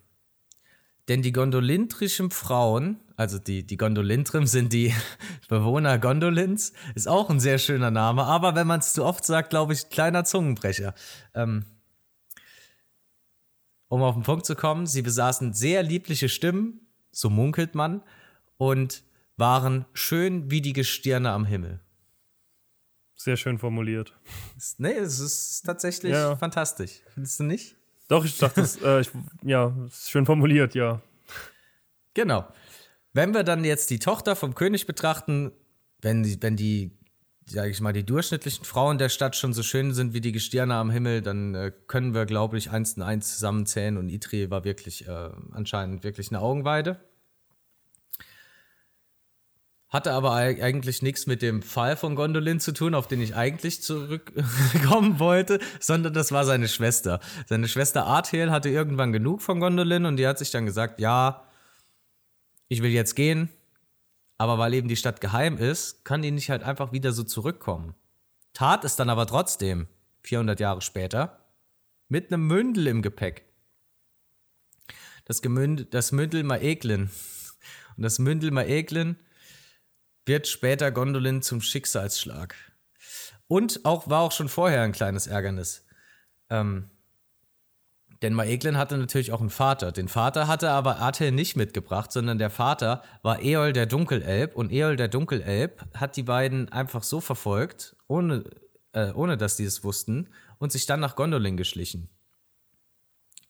Denn die gondolintrischen Frauen, also die, die Gondolintrim sind die Bewohner Gondolins, ist auch ein sehr schöner Name, aber wenn man es zu oft sagt, glaube ich, kleiner Zungenbrecher. Ähm, um auf den Punkt zu kommen, sie besaßen sehr liebliche Stimmen, so munkelt man, und waren schön wie die Gestirne am Himmel. Sehr schön formuliert. Nee, es ist tatsächlich ja. fantastisch. Findest du nicht? Doch, ich dachte, das, äh, ich, ja, ist schön formuliert, ja. Genau. Wenn wir dann jetzt die Tochter vom König betrachten, wenn die, wenn die, sage ich mal, die durchschnittlichen Frauen der Stadt schon so schön sind wie die Gestirne am Himmel, dann äh, können wir, glaube ich, eins und eins zusammenzählen und Itri war wirklich äh, anscheinend wirklich eine Augenweide. Hatte aber eigentlich nichts mit dem Fall von Gondolin zu tun, auf den ich eigentlich zurückkommen wollte, sondern das war seine Schwester. Seine Schwester Arthel hatte irgendwann genug von Gondolin und die hat sich dann gesagt, ja, ich will jetzt gehen, aber weil eben die Stadt geheim ist, kann die nicht halt einfach wieder so zurückkommen. Tat es dann aber trotzdem, 400 Jahre später, mit einem Mündel im Gepäck. das, Gemünd, das Mündel Maeglin. Und das Mündel Maeglin wird später Gondolin zum Schicksalsschlag. Und auch war auch schon vorher ein kleines Ärgernis. Ähm, denn Maeglin hatte natürlich auch einen Vater. Den Vater hatte aber Atel nicht mitgebracht, sondern der Vater war Eol der Dunkelelb. Und Eol der Dunkelelb hat die beiden einfach so verfolgt, ohne, äh, ohne dass die es wussten, und sich dann nach Gondolin geschlichen.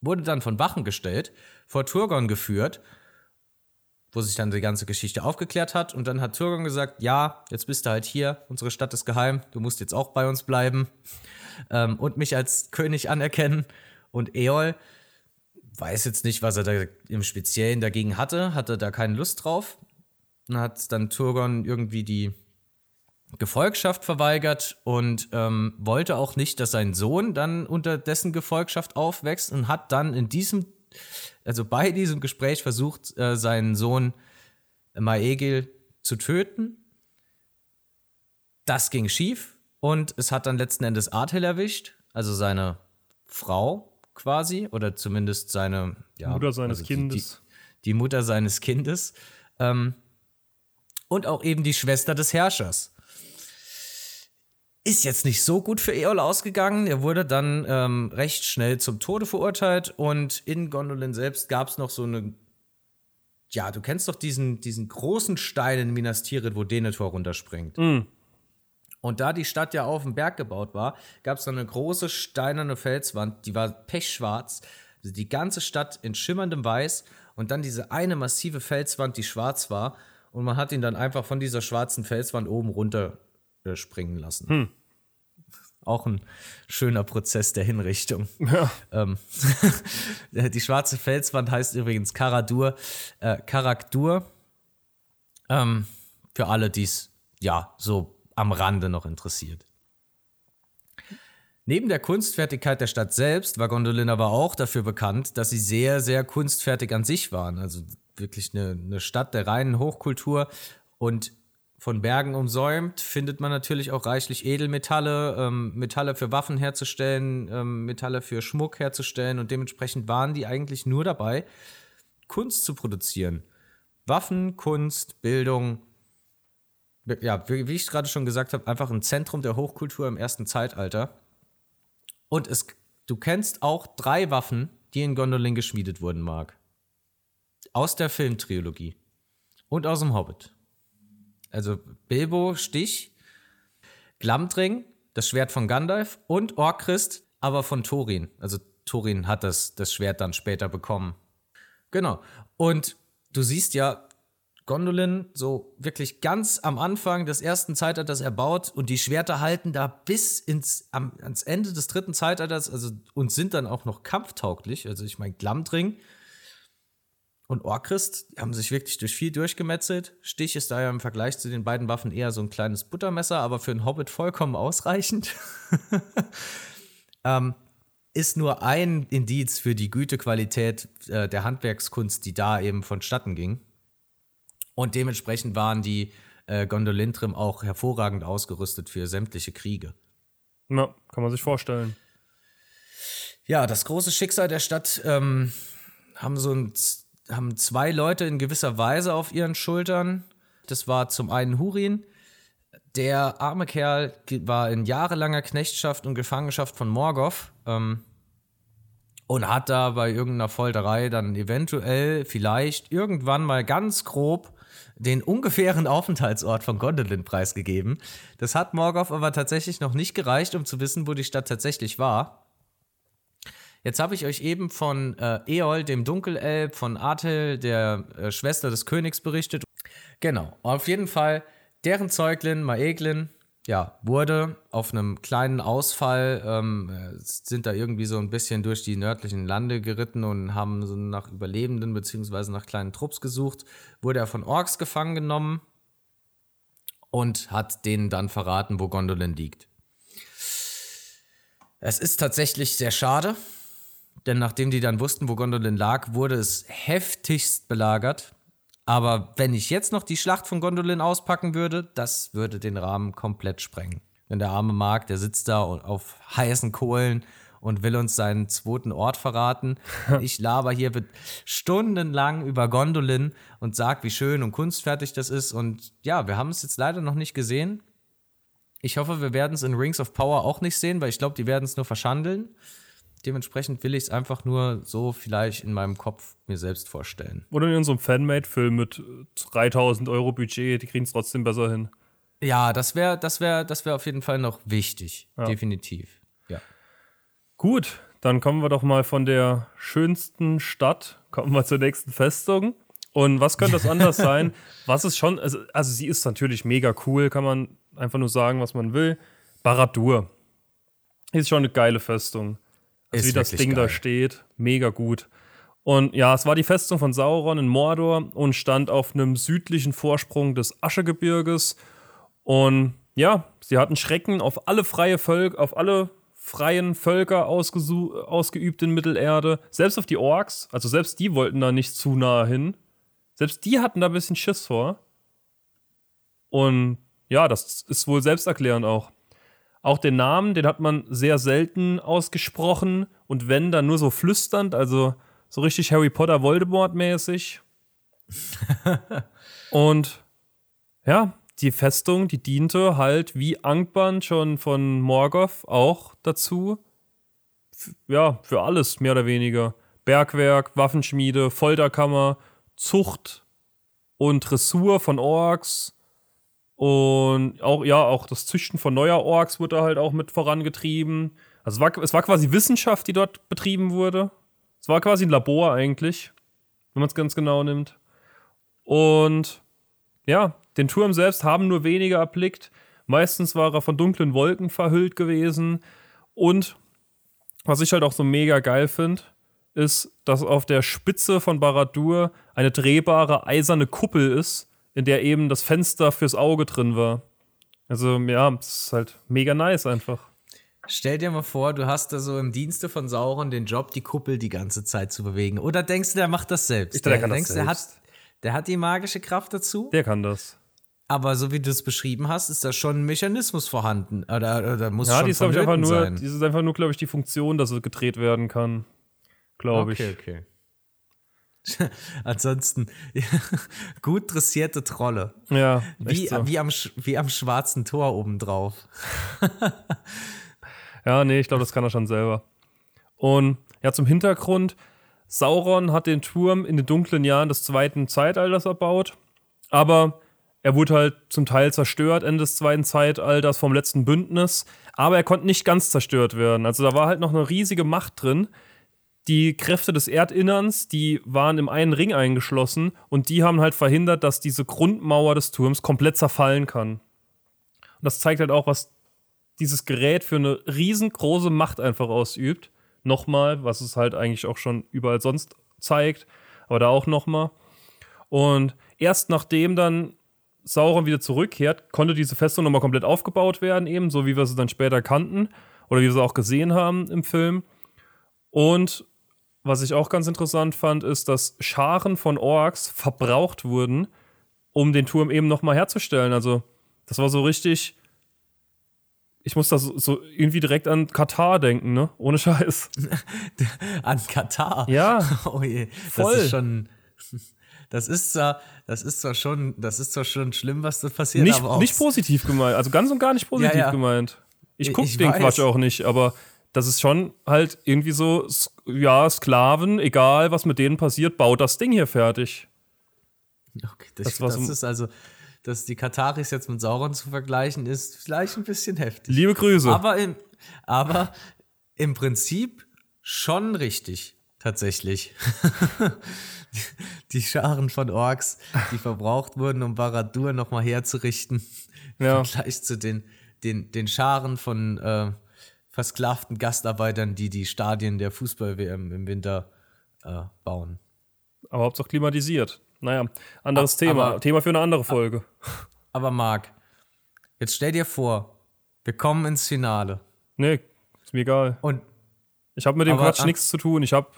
Wurde dann von Wachen gestellt, vor Turgon geführt wo sich dann die ganze Geschichte aufgeklärt hat. Und dann hat Turgon gesagt, ja, jetzt bist du halt hier, unsere Stadt ist geheim, du musst jetzt auch bei uns bleiben ähm, und mich als König anerkennen. Und Eol weiß jetzt nicht, was er da im Speziellen dagegen hatte, hatte da keine Lust drauf. Und hat dann Turgon irgendwie die Gefolgschaft verweigert und ähm, wollte auch nicht, dass sein Sohn dann unter dessen Gefolgschaft aufwächst und hat dann in diesem also bei diesem Gespräch versucht, äh, seinen Sohn Maegil zu töten. Das ging schief und es hat dann letzten Endes Artel erwischt, also seine Frau quasi, oder zumindest seine ja, Mutter seines also Kindes. Die, die, Mutter seines Kindes. Ähm, und auch eben die Schwester des Herrschers. Ist jetzt nicht so gut für Eol ausgegangen. Er wurde dann ähm, recht schnell zum Tode verurteilt und in Gondolin selbst gab es noch so eine. Ja, du kennst doch diesen, diesen großen Stein in Minas Tirith, wo Denethor runterspringt. Mm. Und da die Stadt ja auf dem Berg gebaut war, gab es so eine große steinerne Felswand, die war pechschwarz. Also die ganze Stadt in schimmerndem Weiß und dann diese eine massive Felswand, die schwarz war. Und man hat ihn dann einfach von dieser schwarzen Felswand oben runter äh, springen lassen. Hm. Auch ein schöner Prozess der Hinrichtung. Ja. Ähm, die schwarze Felswand heißt übrigens Karadur, äh, Karakdur. Ähm, für alle, die es ja so am Rande noch interessiert. Neben der Kunstfertigkeit der Stadt selbst war Gondolin aber auch dafür bekannt, dass sie sehr, sehr kunstfertig an sich waren. Also wirklich eine, eine Stadt der reinen Hochkultur. Und von Bergen umsäumt, findet man natürlich auch reichlich Edelmetalle, ähm, Metalle für Waffen herzustellen, ähm, Metalle für Schmuck herzustellen und dementsprechend waren die eigentlich nur dabei, Kunst zu produzieren. Waffen, Kunst, Bildung, ja, wie, wie ich gerade schon gesagt habe, einfach ein Zentrum der Hochkultur im ersten Zeitalter. Und es, du kennst auch drei Waffen, die in Gondolin geschmiedet wurden, Marc. Aus der Filmtrilogie und aus dem Hobbit. Also Bilbo, Stich, Glamdring, das Schwert von Gandalf und Orchrist, aber von Thorin. Also Thorin hat das, das Schwert dann später bekommen. Genau. Und du siehst ja, Gondolin so wirklich ganz am Anfang des ersten Zeitalters erbaut und die Schwerter halten da bis ins am, ans Ende des dritten Zeitalters also und sind dann auch noch kampftauglich. Also ich meine Glamdring und Orchrist haben sich wirklich durch viel durchgemetzelt. Stich ist da ja im Vergleich zu den beiden Waffen eher so ein kleines Buttermesser, aber für einen Hobbit vollkommen ausreichend. ähm, ist nur ein Indiz für die Gütequalität äh, der Handwerkskunst, die da eben vonstatten ging. Und dementsprechend waren die äh, Gondolintrim auch hervorragend ausgerüstet für sämtliche Kriege. Ja, kann man sich vorstellen. Ja, das große Schicksal der Stadt ähm, haben so ein haben zwei Leute in gewisser Weise auf ihren Schultern. Das war zum einen Hurin. Der arme Kerl war in jahrelanger Knechtschaft und Gefangenschaft von Morgoth ähm, und hat da bei irgendeiner Folterei dann eventuell, vielleicht, irgendwann mal ganz grob den ungefähren Aufenthaltsort von Gondolin preisgegeben. Das hat Morgoth aber tatsächlich noch nicht gereicht, um zu wissen, wo die Stadt tatsächlich war. Jetzt habe ich euch eben von äh, Eol, dem Dunkelelb, von Atel, der äh, Schwester des Königs, berichtet. Genau, auf jeden Fall, deren Zeuglin, Maeglin, ja, wurde auf einem kleinen Ausfall, ähm, sind da irgendwie so ein bisschen durch die nördlichen Lande geritten und haben so nach Überlebenden beziehungsweise nach kleinen Trupps gesucht, wurde er von Orks gefangen genommen und hat denen dann verraten, wo Gondolin liegt. Es ist tatsächlich sehr schade, denn nachdem die dann wussten, wo Gondolin lag, wurde es heftigst belagert. Aber wenn ich jetzt noch die Schlacht von Gondolin auspacken würde, das würde den Rahmen komplett sprengen. Denn der arme Mark, der sitzt da auf heißen Kohlen und will uns seinen zweiten Ort verraten. Ich laber hier stundenlang über Gondolin und sag, wie schön und kunstfertig das ist. Und ja, wir haben es jetzt leider noch nicht gesehen. Ich hoffe, wir werden es in Rings of Power auch nicht sehen, weil ich glaube, die werden es nur verschandeln. Dementsprechend will ich es einfach nur so vielleicht in meinem Kopf mir selbst vorstellen. Oder in unserem Fanmade-Film mit 3000 Euro Budget, die kriegen es trotzdem besser hin. Ja, das wäre das wär, das wär auf jeden Fall noch wichtig. Ja. Definitiv. Ja. Gut, dann kommen wir doch mal von der schönsten Stadt, kommen wir zur nächsten Festung. Und was könnte das anders sein? Was ist schon, also, also sie ist natürlich mega cool, kann man einfach nur sagen, was man will. Baradur. Ist schon eine geile Festung. Also wie das Ding geil. da steht, mega gut. Und ja, es war die Festung von Sauron in Mordor und stand auf einem südlichen Vorsprung des Aschegebirges. Und ja, sie hatten Schrecken auf alle freie Völker, auf alle freien Völker ausgeübt in Mittelerde, selbst auf die Orks, also selbst die wollten da nicht zu nah hin. Selbst die hatten da ein bisschen Schiss vor. Und ja, das ist wohl selbsterklärend auch. Auch den Namen, den hat man sehr selten ausgesprochen und wenn, dann nur so flüsternd, also so richtig Harry Potter Voldemort-mäßig. und ja, die Festung, die diente halt wie Angband schon von Morgoth auch dazu. F ja, für alles mehr oder weniger. Bergwerk, Waffenschmiede, Folterkammer, Zucht und Dressur von Orks und auch, ja, auch das Züchten von neuer Orks wurde halt auch mit vorangetrieben. Also es war, es war quasi Wissenschaft, die dort betrieben wurde. Es war quasi ein Labor eigentlich, wenn man es ganz genau nimmt. Und ja, den Turm selbst haben nur wenige erblickt. Meistens war er von dunklen Wolken verhüllt gewesen. Und was ich halt auch so mega geil finde, ist, dass auf der Spitze von Baradur eine drehbare eiserne Kuppel ist, in der eben das Fenster fürs Auge drin war. Also, ja, das ist halt mega nice einfach. Stell dir mal vor, du hast da so im Dienste von Sauron den Job, die Kuppel die ganze Zeit zu bewegen. Oder denkst du, der macht das selbst? Ich der, der kann denkst, das selbst. Der hat, der hat die magische Kraft dazu? Der kann das. Aber so wie du es beschrieben hast, ist da schon ein Mechanismus vorhanden. Oder, oder muss ja, schon die ist, ich, einfach nur, sein. Die ist einfach nur, glaube ich, die Funktion, dass es gedreht werden kann. Glaube ich. Okay, okay. Ansonsten gut dressierte Trolle. Ja. Wie, so. wie, am, wie am schwarzen Tor obendrauf. ja, nee, ich glaube, das kann er schon selber. Und ja, zum Hintergrund: Sauron hat den Turm in den dunklen Jahren des zweiten Zeitalters erbaut, aber er wurde halt zum Teil zerstört Ende des zweiten Zeitalters vom letzten Bündnis, aber er konnte nicht ganz zerstört werden. Also da war halt noch eine riesige Macht drin, die Kräfte des Erdinnerns, die waren im einen Ring eingeschlossen und die haben halt verhindert, dass diese Grundmauer des Turms komplett zerfallen kann. Und das zeigt halt auch, was dieses Gerät für eine riesengroße Macht einfach ausübt. Nochmal, was es halt eigentlich auch schon überall sonst zeigt, aber da auch nochmal. Und erst nachdem dann Sauron wieder zurückkehrt, konnte diese Festung nochmal komplett aufgebaut werden, eben so wie wir sie dann später kannten oder wie wir sie auch gesehen haben im Film. Und was ich auch ganz interessant fand, ist, dass Scharen von Orks verbraucht wurden, um den Turm eben nochmal herzustellen. Also, das war so richtig. Ich muss da so, so, irgendwie direkt an Katar denken, ne? Ohne Scheiß. an Katar? Ja. Oh je. Voll. Das ist schon. Das ist zwar, das ist zwar schon, das ist zwar schon schlimm, was da passiert, nicht, aber nicht positiv gemeint, also ganz und gar nicht positiv ja, ja. gemeint. Ich gucke den weiß. Quatsch auch nicht, aber das ist schon halt irgendwie so, ja, Sklaven, egal was mit denen passiert, baut das Ding hier fertig. Okay, das, das, das ist also, dass die Kataris jetzt mit Sauron zu vergleichen, ist vielleicht ein bisschen heftig. Liebe Grüße. Aber im, aber im Prinzip schon richtig, tatsächlich. die Scharen von Orks, die verbraucht wurden, um Baradur nochmal herzurichten. Ja. Im Vergleich zu den, den, den Scharen von äh, versklavten Gastarbeitern, die die Stadien der Fußball-WM im Winter äh, bauen. Aber Hauptsache klimatisiert. Naja, anderes aber, Thema. Aber, Thema für eine andere Folge. Aber Marc, jetzt stell dir vor, wir kommen ins Finale. Nee, ist mir egal. Und ich habe mit dem Quatsch nichts zu tun. Ich habe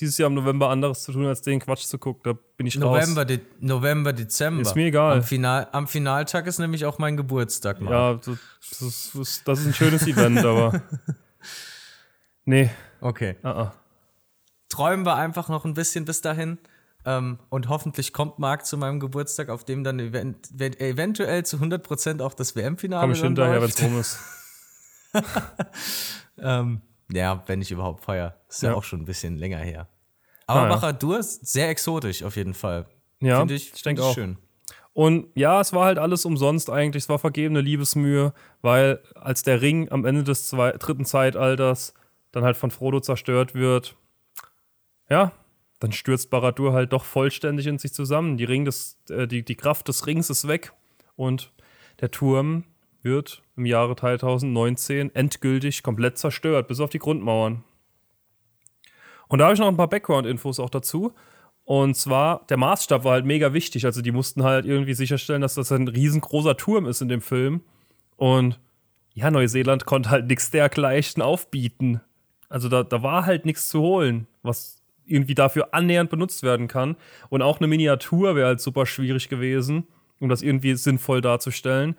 dieses Jahr im November anderes zu tun, als den Quatsch zu gucken. Da bin ich November, raus. De November, Dezember. Ist mir egal. Am, Final, am Finaltag ist nämlich auch mein Geburtstag. Mann. Ja, das ist, das ist ein schönes Event, aber. Nee. Okay. Uh -uh. Träumen wir einfach noch ein bisschen bis dahin. Ähm, und hoffentlich kommt Marc zu meinem Geburtstag, auf dem dann event eventuell zu 100% auch das WM-Finale Komm ich hinterher, wenn es rum ist. ähm, ja, wenn ich überhaupt feier. Ist ja, ja, auch schon ein bisschen länger her. Aber ah, Baradur ja. ist sehr exotisch auf jeden Fall. Ja, Finde ich, ich denke auch. schön. Und ja, es war halt alles umsonst eigentlich. Es war vergebene Liebesmühe, weil als der Ring am Ende des zwei, dritten Zeitalters dann halt von Frodo zerstört wird, ja, dann stürzt Baradur halt doch vollständig in sich zusammen. Die, Ring des, äh, die, die Kraft des Rings ist weg und der Turm wird im Jahre 2019 endgültig komplett zerstört, bis auf die Grundmauern. Und da habe ich noch ein paar Background-Infos auch dazu. Und zwar, der Maßstab war halt mega wichtig. Also, die mussten halt irgendwie sicherstellen, dass das ein riesengroßer Turm ist in dem Film. Und ja, Neuseeland konnte halt nichts dergleichen aufbieten. Also, da, da war halt nichts zu holen, was irgendwie dafür annähernd benutzt werden kann. Und auch eine Miniatur wäre halt super schwierig gewesen, um das irgendwie sinnvoll darzustellen.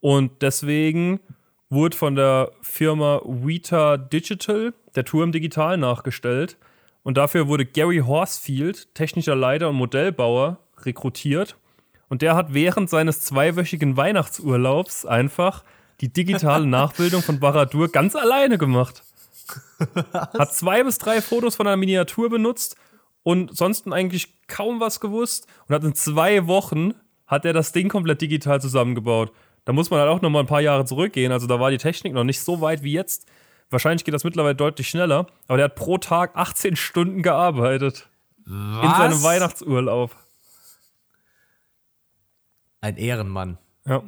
Und deswegen wurde von der Firma Weta Digital der Turm digital nachgestellt. Und dafür wurde Gary Horsfield, technischer Leiter und Modellbauer, rekrutiert. Und der hat während seines zweiwöchigen Weihnachtsurlaubs einfach die digitale Nachbildung von Baradur ganz alleine gemacht. Hat zwei bis drei Fotos von einer Miniatur benutzt und sonst eigentlich kaum was gewusst und hat in zwei Wochen hat er das Ding komplett digital zusammengebaut. Da muss man halt auch noch mal ein paar Jahre zurückgehen. Also da war die Technik noch nicht so weit wie jetzt. Wahrscheinlich geht das mittlerweile deutlich schneller. Aber der hat pro Tag 18 Stunden gearbeitet. Was? In seinem Weihnachtsurlaub. Ein Ehrenmann. Ja.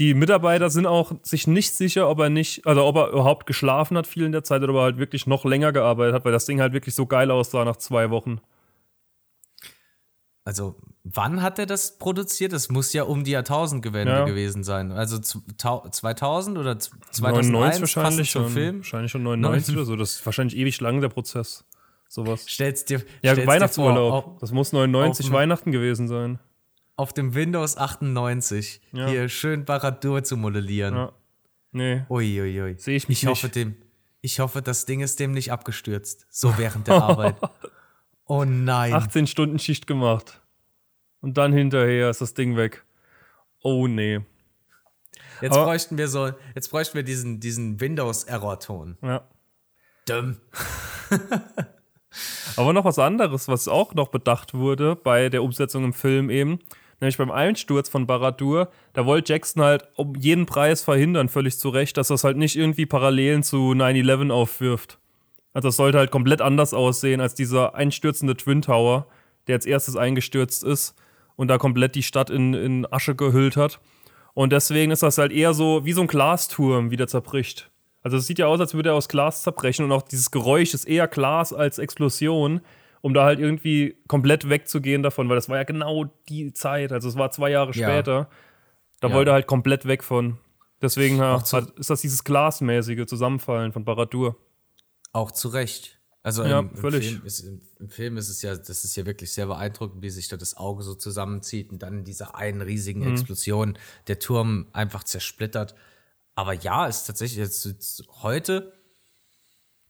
Die Mitarbeiter sind auch sich nicht sicher, ob er nicht, also ob er überhaupt geschlafen hat viel in der Zeit oder ob er halt wirklich noch länger gearbeitet hat, weil das Ding halt wirklich so geil aussah nach zwei Wochen. Also, wann hat er das produziert? Das muss ja um die Jahrtausendgewende ja. gewesen sein. Also 2000 oder 2001 99 wahrscheinlich schon. Film? Wahrscheinlich schon 99 oder so. Das ist wahrscheinlich ewig lang der Prozess. Sowas. Stellst dir. Ja, stellst Weihnachtsurlaub. Dir vor, das muss 99 Weihnachten gewesen sein auf dem Windows 98 ja. hier schön Baradur zu modellieren. Ja. Nee. Uiuiui. Ui, ui. Sehe ich mich ich hoffe, dem, ich hoffe, das Ding ist dem nicht abgestürzt. So während der Arbeit. Oh nein. 18 Stunden Schicht gemacht. Und dann hinterher ist das Ding weg. Oh nee. Jetzt Aber, bräuchten wir so, jetzt bräuchten wir diesen, diesen Windows-Error-Ton. Ja. Dumm. Aber noch was anderes, was auch noch bedacht wurde bei der Umsetzung im Film eben, nämlich beim Einsturz von Baradur, da wollte Jackson halt um jeden Preis verhindern, völlig zu Recht, dass das halt nicht irgendwie Parallelen zu 9-11 aufwirft. Also das sollte halt komplett anders aussehen als dieser einstürzende Twin Tower, der als erstes eingestürzt ist und da komplett die Stadt in, in Asche gehüllt hat. Und deswegen ist das halt eher so wie so ein Glasturm, wie der zerbricht. Also es sieht ja aus, als würde er aus Glas zerbrechen und auch dieses Geräusch ist eher Glas als Explosion um da halt irgendwie komplett wegzugehen davon, weil das war ja genau die Zeit, also es war zwei Jahre ja. später. Da ja. wollte er halt komplett weg von. Deswegen hat, ist das dieses glasmäßige Zusammenfallen von Baradur. Auch zu Recht. Also ja, im, im, Film ist, im, im, Film ist, es ja, das ist ja wirklich sehr beeindruckend, wie sich da das Auge so zusammenzieht und dann in dieser einen riesigen mhm. Explosion der Turm einfach zersplittert. Aber ja, ist tatsächlich jetzt, jetzt heute.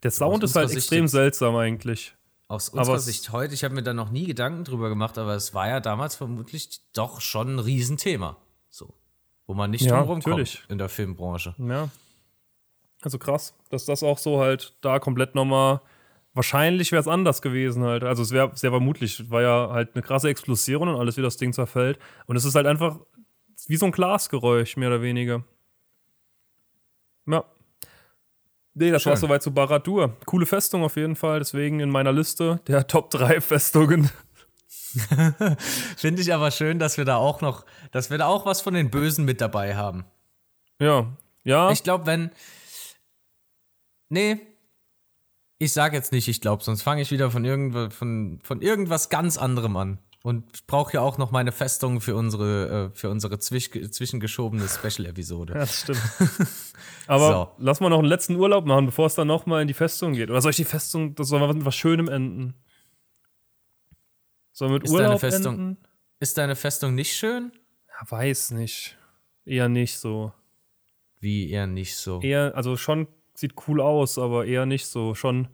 Der Sound ist halt extrem seltsam eigentlich. Aus unserer Sicht heute, ich habe mir da noch nie Gedanken drüber gemacht, aber es war ja damals vermutlich doch schon ein Riesenthema. So. Wo man nicht ja, drum kommt in der Filmbranche. Ja. Also krass, dass das auch so halt da komplett nochmal. Wahrscheinlich wäre es anders gewesen halt. Also es wäre sehr vermutlich, war ja halt eine krasse Explosion und alles, wie das Ding zerfällt. Und es ist halt einfach wie so ein Glasgeräusch, mehr oder weniger. Ja. Nee, das Schön. war soweit zu Baradur. Coole Festung auf jeden Fall, deswegen in meiner Liste der Top 3 Festungen. Finde ich aber schön, dass wir da auch noch, dass wir da auch was von den Bösen mit dabei haben. Ja, ja. Ich glaube, wenn. Nee. Ich sag jetzt nicht, ich glaube, sonst fange ich wieder von, irgend, von, von irgendwas ganz anderem an. Und ich brauche ja auch noch meine Festung für unsere, äh, für unsere zwisch zwischengeschobene Special-Episode. Ja, das stimmt. Aber so. lass mal noch einen letzten Urlaub machen, bevor es dann nochmal in die Festung geht. Oder soll ich die Festung, das soll mal mit was Schönem enden? Soll mit ist Urlaub deine Festung, enden? Ist deine Festung nicht schön? Ja, weiß nicht. Eher nicht so. Wie eher nicht so? Eher, also schon sieht cool aus, aber eher nicht so. Schon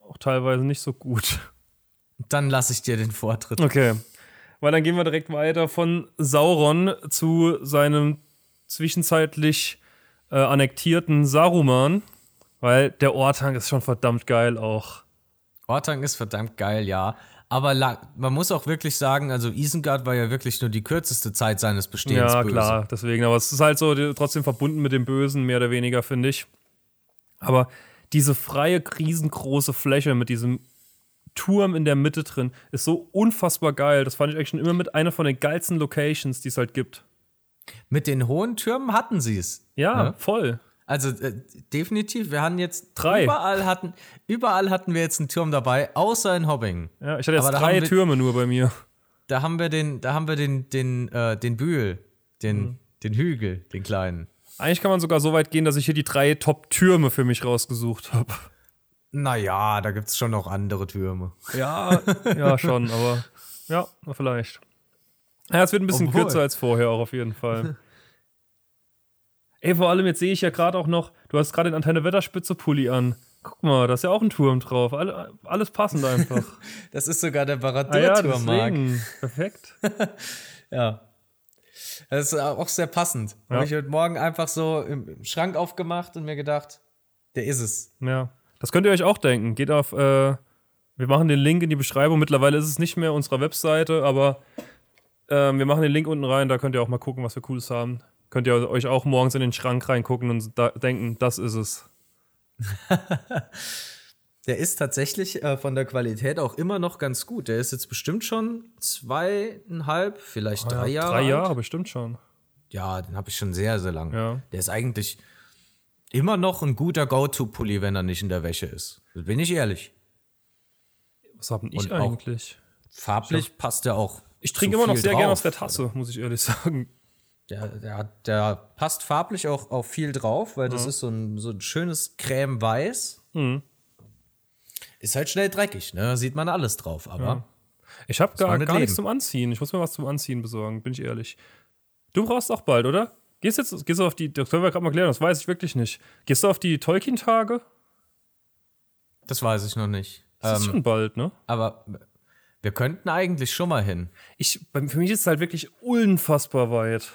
auch teilweise nicht so gut. Dann lasse ich dir den Vortritt. Okay. Weil dann gehen wir direkt weiter von Sauron zu seinem zwischenzeitlich äh, annektierten Saruman. Weil der Ortang ist schon verdammt geil auch. Ortang ist verdammt geil, ja. Aber man muss auch wirklich sagen, also Isengard war ja wirklich nur die kürzeste Zeit seines Bestehens. Ja, böse. klar, deswegen. Aber es ist halt so trotzdem verbunden mit dem Bösen, mehr oder weniger, finde ich. Aber diese freie, riesengroße Fläche mit diesem Turm in der Mitte drin ist so unfassbar geil. Das fand ich eigentlich schon immer mit einer von den geilsten Locations, die es halt gibt. Mit den hohen Türmen hatten sie es. Ja, ne? voll. Also äh, definitiv, wir hatten jetzt drei. Überall hatten, überall hatten wir jetzt einen Turm dabei, außer in Hobbing. Ja, ich hatte jetzt drei wir, Türme nur bei mir. Da haben wir den, da haben wir den, den, äh, den Bühl, den, mhm. den Hügel, den kleinen. Eigentlich kann man sogar so weit gehen, dass ich hier die drei Top-Türme für mich rausgesucht habe. Naja, da gibt es schon noch andere Türme. Ja, ja, schon, aber ja, vielleicht. Ja, es wird ein bisschen Obwohl. kürzer als vorher auch auf jeden Fall. Ey, vor allem jetzt sehe ich ja gerade auch noch, du hast gerade den Antenne Wetterspitze Pulli an. Guck mal, da ist ja auch ein Turm drauf. Alle, alles passend einfach. das ist sogar der Baradur-Turm, ah, ja, Perfekt. ja. Das ist auch sehr passend. Ja. Habe ich heute Morgen einfach so im Schrank aufgemacht und mir gedacht, der ist es. Ja. Das könnt ihr euch auch denken. Geht auf, äh, wir machen den Link in die Beschreibung. Mittlerweile ist es nicht mehr unserer Webseite, aber äh, wir machen den Link unten rein. Da könnt ihr auch mal gucken, was wir Cooles haben. Könnt ihr euch auch morgens in den Schrank reingucken und da denken, das ist es. Der ist tatsächlich äh, von der Qualität auch immer noch ganz gut. Der ist jetzt bestimmt schon zweieinhalb, vielleicht oh, drei ja, Jahre. Drei Jahre alt. bestimmt schon. Ja, den habe ich schon sehr, sehr lange. Ja. Der ist eigentlich immer noch ein guter Go-To-Pulli, wenn er nicht in der Wäsche ist. Bin ich ehrlich. Was habe ich Und eigentlich? Farblich hab, passt der auch. Ich trinke immer noch sehr gerne aus der Tasse, muss ich ehrlich sagen. Der, der, der passt farblich auch, auch viel drauf, weil das ja. ist so ein, so ein schönes Creme-Weiß. Mhm. Ist halt schnell dreckig, ne? Da sieht man alles drauf, aber. Ja. Ich habe gar, gar nichts zum Anziehen. Ich muss mir was zum Anziehen besorgen, bin ich ehrlich. Du brauchst auch bald, oder? Gehst, jetzt, gehst du auf die, das können wir gerade mal klären, das weiß ich wirklich nicht. Gehst du auf die Tolkien-Tage? Das weiß ich noch nicht. Das ähm, ist schon bald, ne? Aber wir könnten eigentlich schon mal hin. Ich, für mich ist es halt wirklich unfassbar weit.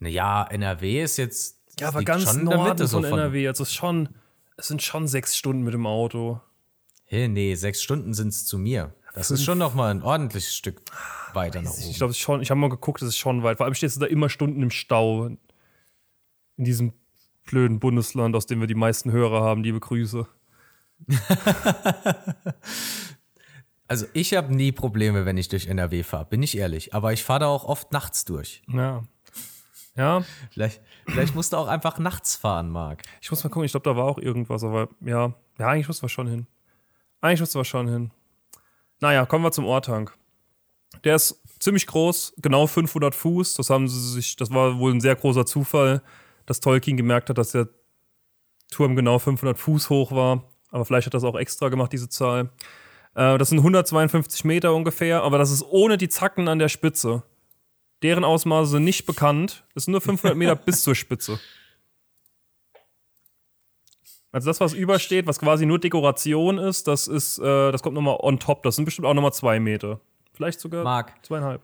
Naja, NRW ist jetzt. Ja, aber ganz schon Norden Mitte, von, von NRW. Also es, schon, es sind schon sechs Stunden mit dem Auto. Hey, nee, sechs Stunden sind es zu mir. Das Fünf. ist schon noch mal ein ordentliches Stück weiter nach oben. Ich glaube, schon. Ich habe mal geguckt, es ist schon weit. Vor allem stehst du da immer Stunden im Stau. In diesem blöden Bundesland, aus dem wir die meisten Hörer haben. Liebe Grüße. also ich habe nie Probleme, wenn ich durch NRW fahre, bin ich ehrlich. Aber ich fahre da auch oft nachts durch. Ja. Ja. Vielleicht, vielleicht musst du auch einfach nachts fahren, Marc. Ich muss mal gucken, ich glaube, da war auch irgendwas, aber ja, ja, eigentlich mussten wir schon hin. Eigentlich mussten wir schon hin. Naja, kommen wir zum Ortank. Der ist ziemlich groß, genau 500 Fuß. Das haben sie sich, das war wohl ein sehr großer Zufall, dass Tolkien gemerkt hat, dass der Turm genau 500 Fuß hoch war. Aber vielleicht hat das auch extra gemacht, diese Zahl. Äh, das sind 152 Meter ungefähr, aber das ist ohne die Zacken an der Spitze. Deren Ausmaße sind nicht bekannt. Es sind nur 500 Meter bis zur Spitze. Also das, was übersteht, was quasi nur Dekoration ist, das ist, äh, das kommt nochmal on top. Das sind bestimmt auch nochmal zwei Meter. Vielleicht sogar Marc, zweieinhalb.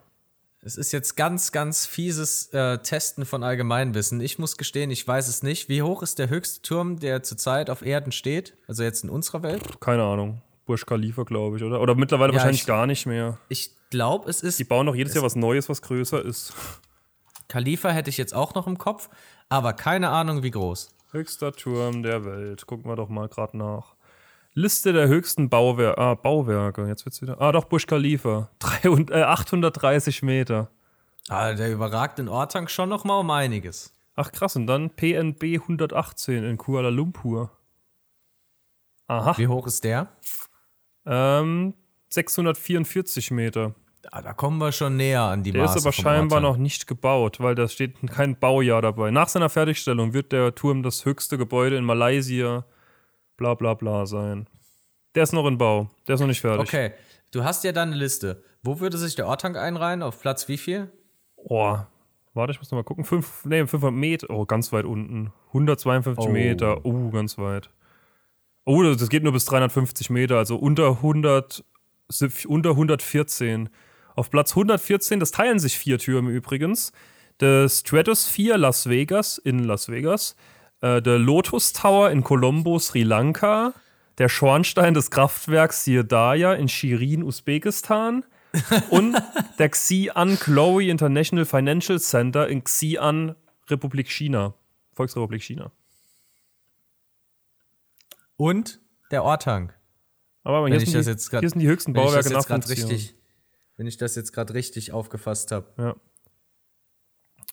Es ist jetzt ganz, ganz fieses äh, Testen von Allgemeinwissen. Ich muss gestehen, ich weiß es nicht. Wie hoch ist der höchste Turm, der zurzeit auf Erden steht? Also jetzt in unserer Welt? Keine Ahnung. Burj Khalifa, glaube ich, oder? Oder mittlerweile ja, wahrscheinlich ich, gar nicht mehr. Ich glaube, es ist. Die bauen doch jedes Jahr was Neues, was größer ist. Khalifa hätte ich jetzt auch noch im Kopf, aber keine Ahnung, wie groß. Höchster Turm der Welt. Gucken wir doch mal gerade nach. Liste der höchsten Bauwer ah, Bauwerke. Jetzt wird's wieder. Ah, doch, Burj Khalifa. 300, äh, 830 Meter. Ah, der überragt den Ortang schon noch mal um einiges. Ach krass, und dann PNB 118 in Kuala Lumpur. Aha. Wie hoch ist der? Ähm, 644 Meter. Ja, da kommen wir schon näher an die Der Maße ist aber scheinbar noch nicht gebaut, weil da steht kein Baujahr dabei. Nach seiner Fertigstellung wird der Turm das höchste Gebäude in Malaysia, bla bla bla sein. Der ist noch in Bau. Der ist noch nicht fertig. Okay, du hast ja da eine Liste. Wo würde sich der Ortank einreihen? Auf Platz wie viel? Oh, warte, ich muss noch mal gucken. Fünf, nee, 500 Meter. Oh, ganz weit unten. 152 oh. Meter. Oh, ganz weit. Oh, das geht nur bis 350 Meter, also unter 100, unter 114. Auf Platz 114, das teilen sich vier Türme übrigens. Der Stratosphere Las Vegas in Las Vegas, äh, der Lotus Tower in Colombo, Sri Lanka, der Schornstein des Kraftwerks Sirdaya in Shirin, Usbekistan und der Xi'an Chloe International Financial Center in Xi'an, Republik China, Volksrepublik China. Und der Ortank. Aber hier, sind die, grad, hier sind die höchsten Bauwerke nach richtig, Wenn ich das jetzt gerade richtig aufgefasst habe. Ja.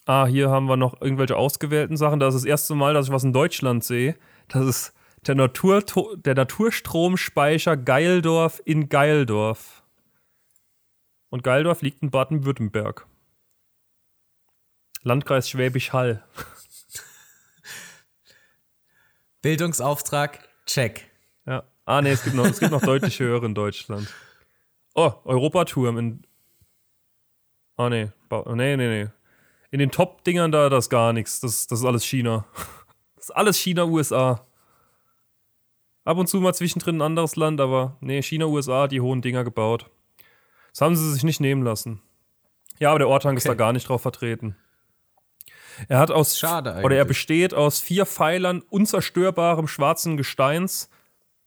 Ah, hier haben wir noch irgendwelche ausgewählten Sachen. Das ist das erste Mal, dass ich was in Deutschland sehe. Das ist der, Natur, der Naturstromspeicher Geildorf in Geildorf. Und Geildorf liegt in Baden-Württemberg. Landkreis Schwäbisch Hall. Bildungsauftrag, check. Ja. Ah, nee, es gibt noch, es gibt noch deutlich höhere in Deutschland. Oh, Europaturm in. Ah, nee. Nee, nee, nee. In den Top-Dingern da, das ist gar nichts. Das, das ist alles China. Das ist alles China, USA. Ab und zu mal zwischendrin ein anderes Land, aber nee, China, USA, die hohen Dinger gebaut. Das haben sie sich nicht nehmen lassen. Ja, aber der Ortank okay. ist da gar nicht drauf vertreten. Er hat aus Schade eigentlich. oder er besteht aus vier Pfeilern unzerstörbarem schwarzen Gesteins.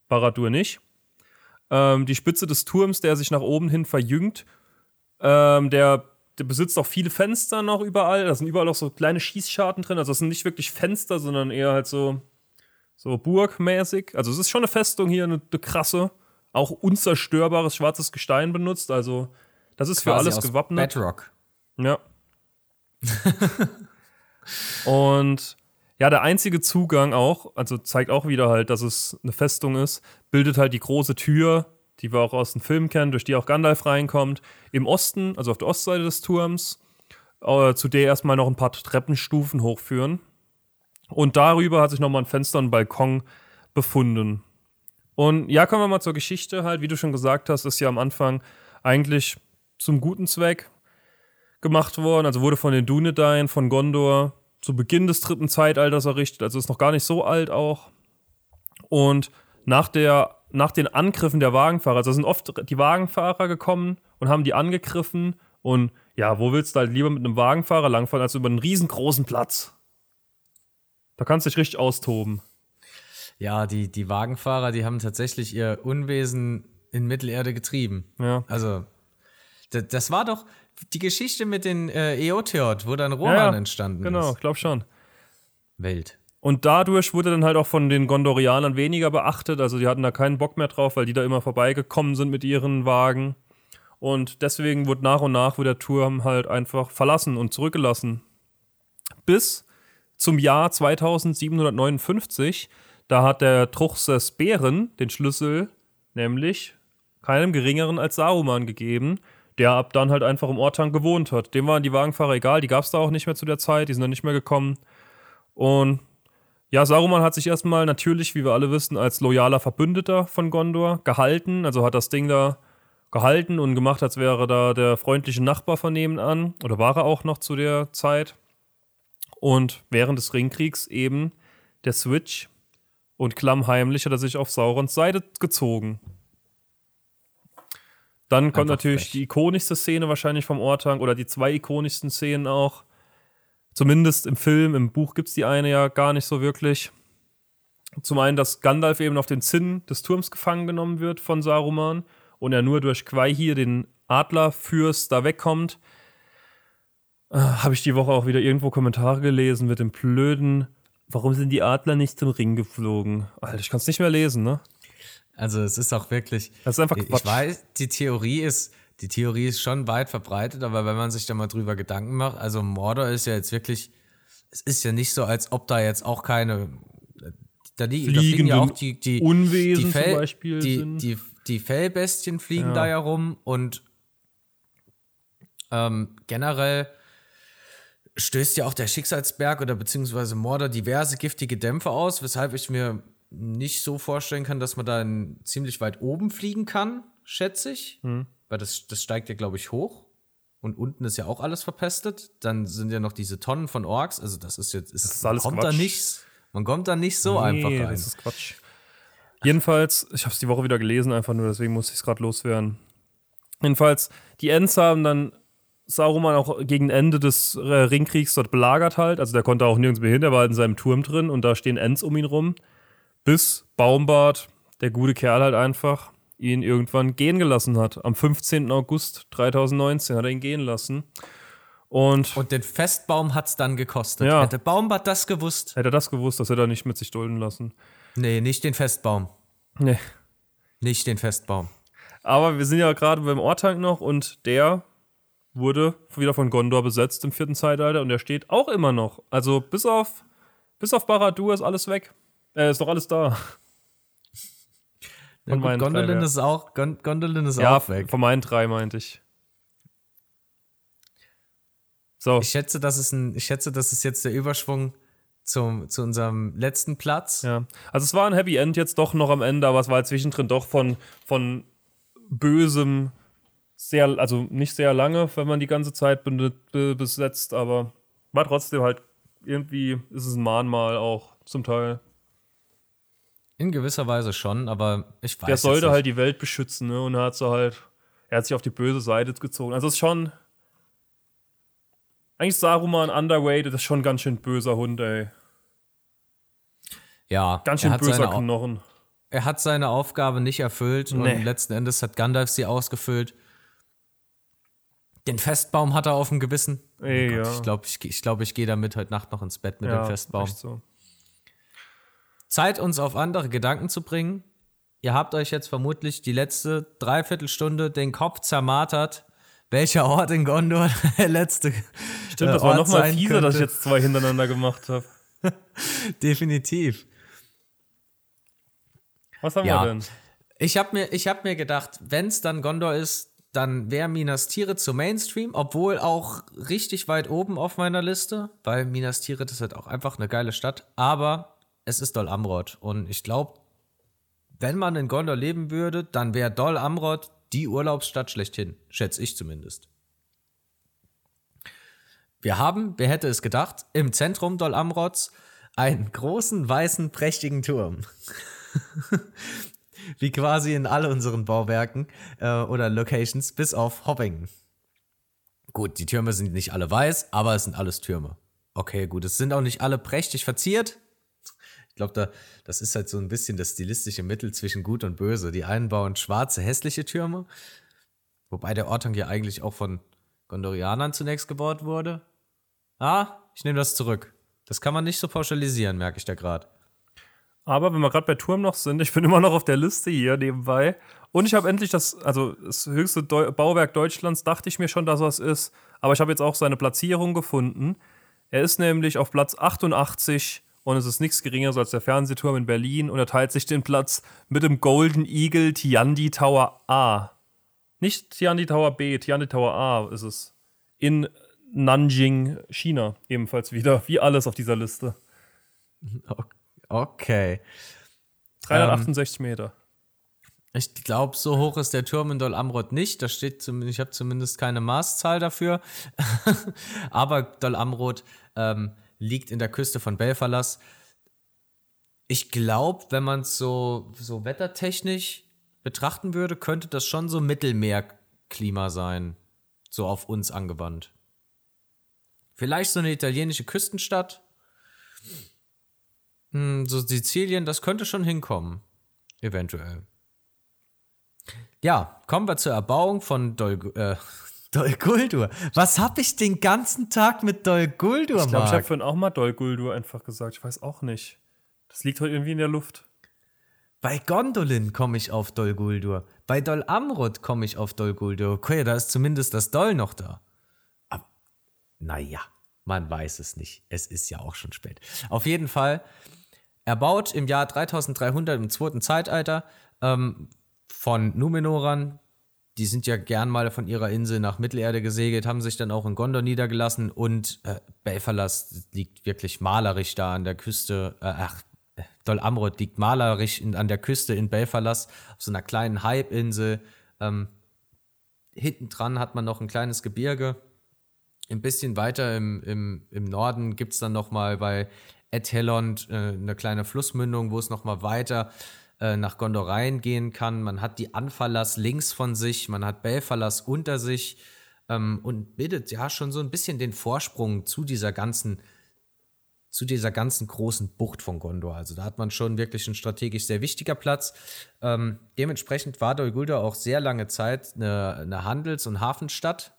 Baradur nicht. Ähm, die Spitze des Turms, der sich nach oben hin verjüngt, ähm, der, der besitzt auch viele Fenster noch überall. Da sind überall auch so kleine Schießscharten drin. Also das sind nicht wirklich Fenster, sondern eher halt so, so burgmäßig. Also es ist schon eine Festung hier, eine, eine krasse. Auch unzerstörbares schwarzes Gestein benutzt. Also das ist Quasi für alles gewappnet. Bedrock. Ja. Und ja, der einzige Zugang auch, also zeigt auch wieder halt, dass es eine Festung ist, bildet halt die große Tür, die wir auch aus dem Film kennen, durch die auch Gandalf reinkommt, im Osten, also auf der Ostseite des Turms, äh, zu der erstmal noch ein paar Treppenstufen hochführen. Und darüber hat sich nochmal ein Fenster und ein Balkon befunden. Und ja, kommen wir mal zur Geschichte halt, wie du schon gesagt hast, ist ja am Anfang eigentlich zum guten Zweck gemacht worden. Also wurde von den Dunedain von Gondor zu Beginn des dritten Zeitalters errichtet. Also ist noch gar nicht so alt auch. Und nach, der, nach den Angriffen der Wagenfahrer, also sind oft die Wagenfahrer gekommen und haben die angegriffen. Und ja, wo willst du halt lieber mit einem Wagenfahrer langfahren, als über einen riesengroßen Platz? Da kannst du dich richtig austoben. Ja, die, die Wagenfahrer, die haben tatsächlich ihr Unwesen in Mittelerde getrieben. Ja. Also, das, das war doch, die Geschichte mit den äh, Eotheot, wo dann Roman ja, entstanden genau, ist. Genau, ich glaube schon. Welt. Und dadurch wurde dann halt auch von den Gondorianern weniger beachtet. Also die hatten da keinen Bock mehr drauf, weil die da immer vorbeigekommen sind mit ihren Wagen. Und deswegen wurde nach und nach der Turm halt einfach verlassen und zurückgelassen. Bis zum Jahr 2759. Da hat der Truchsess Bären den Schlüssel nämlich keinem geringeren als Saruman gegeben der ab dann halt einfach im Ortank gewohnt hat. Dem waren die Wagenfahrer egal, die gab es da auch nicht mehr zu der Zeit, die sind dann nicht mehr gekommen. Und ja, Saruman hat sich erstmal natürlich, wie wir alle wissen, als loyaler Verbündeter von Gondor gehalten, also hat das Ding da gehalten und gemacht, als wäre da der freundliche Nachbar von nebenan, oder war er auch noch zu der Zeit. Und während des Ringkriegs eben der Switch und klammheimlich hat er sich auf Saurons Seite gezogen. Dann kommt Einfach natürlich frech. die ikonischste Szene wahrscheinlich vom Ortank oder die zwei ikonischsten Szenen auch. Zumindest im Film, im Buch gibt es die eine ja gar nicht so wirklich. Zum einen, dass Gandalf eben auf den Zinn des Turms gefangen genommen wird von Saruman und er nur durch Quai hier den Adlerfürst da wegkommt. Äh, Habe ich die Woche auch wieder irgendwo Kommentare gelesen mit dem blöden, warum sind die Adler nicht zum Ring geflogen? Alter, ich kann es nicht mehr lesen, ne? Also es ist auch wirklich. Das ist einfach Quatsch. Ich weiß, die Theorie ist, die Theorie ist schon weit verbreitet, aber wenn man sich da mal drüber Gedanken macht, also Mordor ist ja jetzt wirklich, es ist ja nicht so, als ob da jetzt auch keine, da, die, da fliegen ja auch die, die Unwesen die Fell, zum Beispiel die. Die, die Fellbestien fliegen ja. da ja rum und ähm, generell stößt ja auch der Schicksalsberg oder beziehungsweise Mordor diverse giftige Dämpfe aus, weshalb ich mir nicht so vorstellen kann, dass man da ziemlich weit oben fliegen kann, schätze ich. Mhm. Weil das, das steigt ja, glaube ich, hoch. und unten ist ja auch alles verpestet. Dann sind ja noch diese Tonnen von Orks. Also das ist jetzt, ist, das ist alles kommt Quatsch. da nichts. Man kommt da nicht so nee, einfach rein. Das ist Quatsch. Jedenfalls, ich habe es die Woche wieder gelesen, einfach nur, deswegen muss ich es gerade loswerden. Jedenfalls, die Ents haben dann Saruman auch gegen Ende des äh, Ringkriegs dort belagert halt. Also der konnte auch nirgends mehr hin, der war halt in seinem Turm drin und da stehen Ents um ihn rum. Bis Baumbart, der gute Kerl halt einfach, ihn irgendwann gehen gelassen hat. Am 15. August 2019 hat er ihn gehen lassen. Und, und den Festbaum hat es dann gekostet. Ja. Hätte Baumbart das gewusst. Hätte er das gewusst, dass er da nicht mit sich dulden lassen. Nee, nicht den Festbaum. Nee. Nicht den Festbaum. Aber wir sind ja gerade beim Ortank noch und der wurde wieder von Gondor besetzt im vierten Zeitalter und der steht auch immer noch. Also bis auf, bis auf Baradur ist alles weg. Äh, ist doch alles da. Ja, gut, Gondolin ist auch, Gondolin ist ja, auch weg. Von meinen drei meinte ich. So. Ich schätze, das ist ein, ich schätze, das ist jetzt der Überschwung zum, zu unserem letzten Platz. Ja. Also es war ein Happy End jetzt doch noch am Ende, aber es war zwischendrin doch von, von bösem sehr, also nicht sehr lange, wenn man die ganze Zeit besetzt, aber war trotzdem halt irgendwie ist es ein Mahnmal auch zum Teil. In gewisser Weise schon, aber ich weiß. Der sollte halt die Welt beschützen, ne? Und er hat so halt, er hat sich auf die böse Seite gezogen. Also es ist schon. Eigentlich Saruman Underweight, das ist schon ein ganz schön böser Hund, ey. Ja. Ganz schön böser Knochen. Er hat seine Aufgabe nicht erfüllt nee. und letzten Endes hat Gandalf sie ausgefüllt. Den Festbaum hat er auf dem Gewissen. Ey, oh Gott, ja. Ich glaube, ich, ich, glaub, ich gehe damit heute Nacht noch ins Bett mit ja, dem Festbaum. So. Zeit, uns auf andere Gedanken zu bringen. Ihr habt euch jetzt vermutlich die letzte Dreiviertelstunde den Kopf zermartert, welcher Ort in Gondor der letzte. Stimmt, das äh, war nochmal fieser, könnte. dass ich jetzt zwei hintereinander gemacht habe. Definitiv. Was haben ja. wir denn? Ich habe mir, hab mir gedacht, wenn es dann Gondor ist, dann wäre Minas Tirith zu Mainstream, obwohl auch richtig weit oben auf meiner Liste, weil Minas Tirith ist halt auch einfach eine geile Stadt. Aber es ist Dol Amrod und ich glaube, wenn man in Gondor leben würde, dann wäre Dol Amrod die Urlaubsstadt schlechthin, schätze ich zumindest. Wir haben, wer hätte es gedacht, im Zentrum Dol Amrods einen großen, weißen, prächtigen Turm. Wie quasi in all unseren Bauwerken äh, oder Locations, bis auf Hopping. Gut, die Türme sind nicht alle weiß, aber es sind alles Türme. Okay, gut, es sind auch nicht alle prächtig verziert. Ich glaube, da, das ist halt so ein bisschen das stilistische Mittel zwischen Gut und Böse. Die einen bauen schwarze, hässliche Türme, wobei der Ortung ja eigentlich auch von Gondorianern zunächst gebaut wurde. Ah, ich nehme das zurück. Das kann man nicht so pauschalisieren, merke ich da gerade. Aber wenn wir gerade bei Turm noch sind, ich bin immer noch auf der Liste hier nebenbei. Und ich habe endlich das, also das höchste Deu Bauwerk Deutschlands, dachte ich mir schon, dass das ist. Aber ich habe jetzt auch seine Platzierung gefunden. Er ist nämlich auf Platz 88 und es ist nichts geringeres als der Fernsehturm in Berlin und er teilt sich den Platz mit dem Golden Eagle Tiandi Tower A. Nicht Tiandi Tower B, Tiandi Tower A ist es. In Nanjing, China, ebenfalls wieder, wie alles auf dieser Liste. Okay. Okay. 368 ähm, Meter. Ich glaube, so hoch ist der Turm in Dol Amrod nicht. Da steht zumindest, ich habe zumindest keine Maßzahl dafür. Aber Dol Amrod ähm, liegt in der Küste von Belfalas. Ich glaube, wenn man es so, so wettertechnisch betrachten würde, könnte das schon so Mittelmeerklima sein. So auf uns angewandt. Vielleicht so eine italienische Küstenstadt. Hm, so Sizilien, das könnte schon hinkommen. Eventuell. Ja, kommen wir zur Erbauung von Dol, äh, Dol Guldur. Was hab ich den ganzen Tag mit Dol Guldur, Ich glaube, ich habe vorhin auch mal Dol Guldur einfach gesagt. Ich weiß auch nicht. Das liegt heute irgendwie in der Luft. Bei Gondolin komme ich auf Dol Guldur. Bei Dol Amrod komme ich auf Dol Guldur. Okay, da ist zumindest das Dol noch da. Aber, naja, man weiß es nicht. Es ist ja auch schon spät. Auf jeden Fall Erbaut im Jahr 3300 im zweiten Zeitalter ähm, von Numenorern. Die sind ja gern mal von ihrer Insel nach Mittelerde gesegelt, haben sich dann auch in Gondor niedergelassen und äh, Belfalas liegt wirklich malerisch da an der Küste. Äh, ach, Dol Amrod liegt malerisch in, an der Küste in Belfalas auf so einer kleinen Halbinsel. Ähm, hinten dran hat man noch ein kleines Gebirge. Ein bisschen weiter im, im, im Norden gibt es dann nochmal bei Ethelond äh, eine kleine Flussmündung, wo es nochmal weiter äh, nach Gondor reingehen kann. Man hat die Anfallers links von sich, man hat Belfallers unter sich ähm, und bildet ja schon so ein bisschen den Vorsprung zu dieser ganzen zu dieser ganzen großen Bucht von Gondor. Also da hat man schon wirklich ein strategisch sehr wichtiger Platz. Ähm, dementsprechend war Dol Guldur auch sehr lange Zeit eine, eine Handels- und Hafenstadt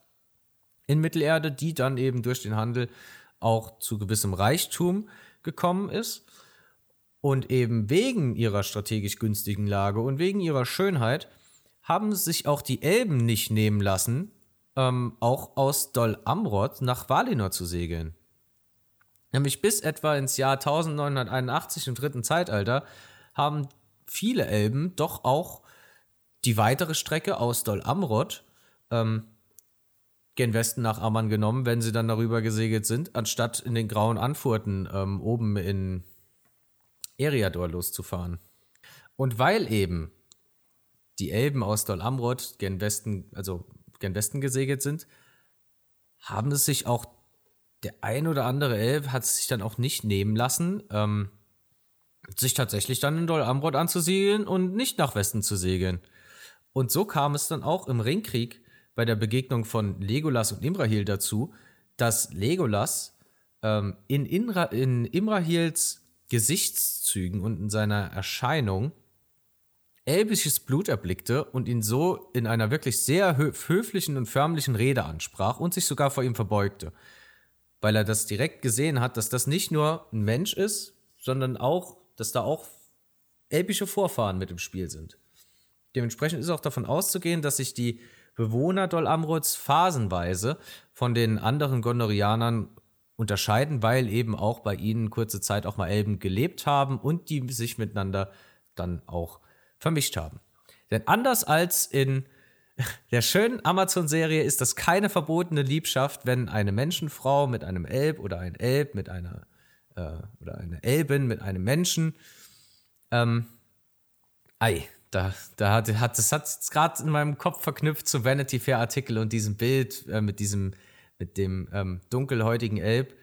in Mittelerde, die dann eben durch den Handel auch zu gewissem Reichtum gekommen ist. Und eben wegen ihrer strategisch günstigen Lage und wegen ihrer Schönheit haben sich auch die Elben nicht nehmen lassen, ähm, auch aus Dol Amroth nach Valinor zu segeln. Nämlich bis etwa ins Jahr 1981 im dritten Zeitalter haben viele Elben doch auch die weitere Strecke aus Dol Amroth ähm, gen Westen nach Amman genommen, wenn sie dann darüber gesegelt sind, anstatt in den grauen Anfurten ähm, oben in Eriador loszufahren. Und weil eben die Elben aus Dol Amroth gen Westen, also gen Westen gesegelt sind, haben es sich auch der ein oder andere Elb hat es sich dann auch nicht nehmen lassen, ähm, sich tatsächlich dann in Dol Amroth anzusiedeln und nicht nach Westen zu segeln. Und so kam es dann auch im Ringkrieg bei der Begegnung von Legolas und Imrahil dazu, dass Legolas ähm, in, Inra in Imrahils Gesichtszügen und in seiner Erscheinung elbisches Blut erblickte und ihn so in einer wirklich sehr höflichen und förmlichen Rede ansprach und sich sogar vor ihm verbeugte. Weil er das direkt gesehen hat, dass das nicht nur ein Mensch ist, sondern auch, dass da auch elbische Vorfahren mit im Spiel sind. Dementsprechend ist auch davon auszugehen, dass sich die Bewohner Dol Amroths phasenweise von den anderen Gondorianern unterscheiden, weil eben auch bei ihnen kurze Zeit auch mal Elben gelebt haben und die sich miteinander dann auch vermischt haben. Denn anders als in der schönen Amazon-Serie ist das keine verbotene Liebschaft, wenn eine Menschenfrau mit einem Elb oder ein Elb mit einer äh, oder eine Elbin mit einem Menschen ähm, ei, da, da hat, hat das hat gerade in meinem Kopf verknüpft zu Vanity Fair Artikel und diesem Bild äh, mit diesem mit dem ähm, dunkelhäutigen Elb,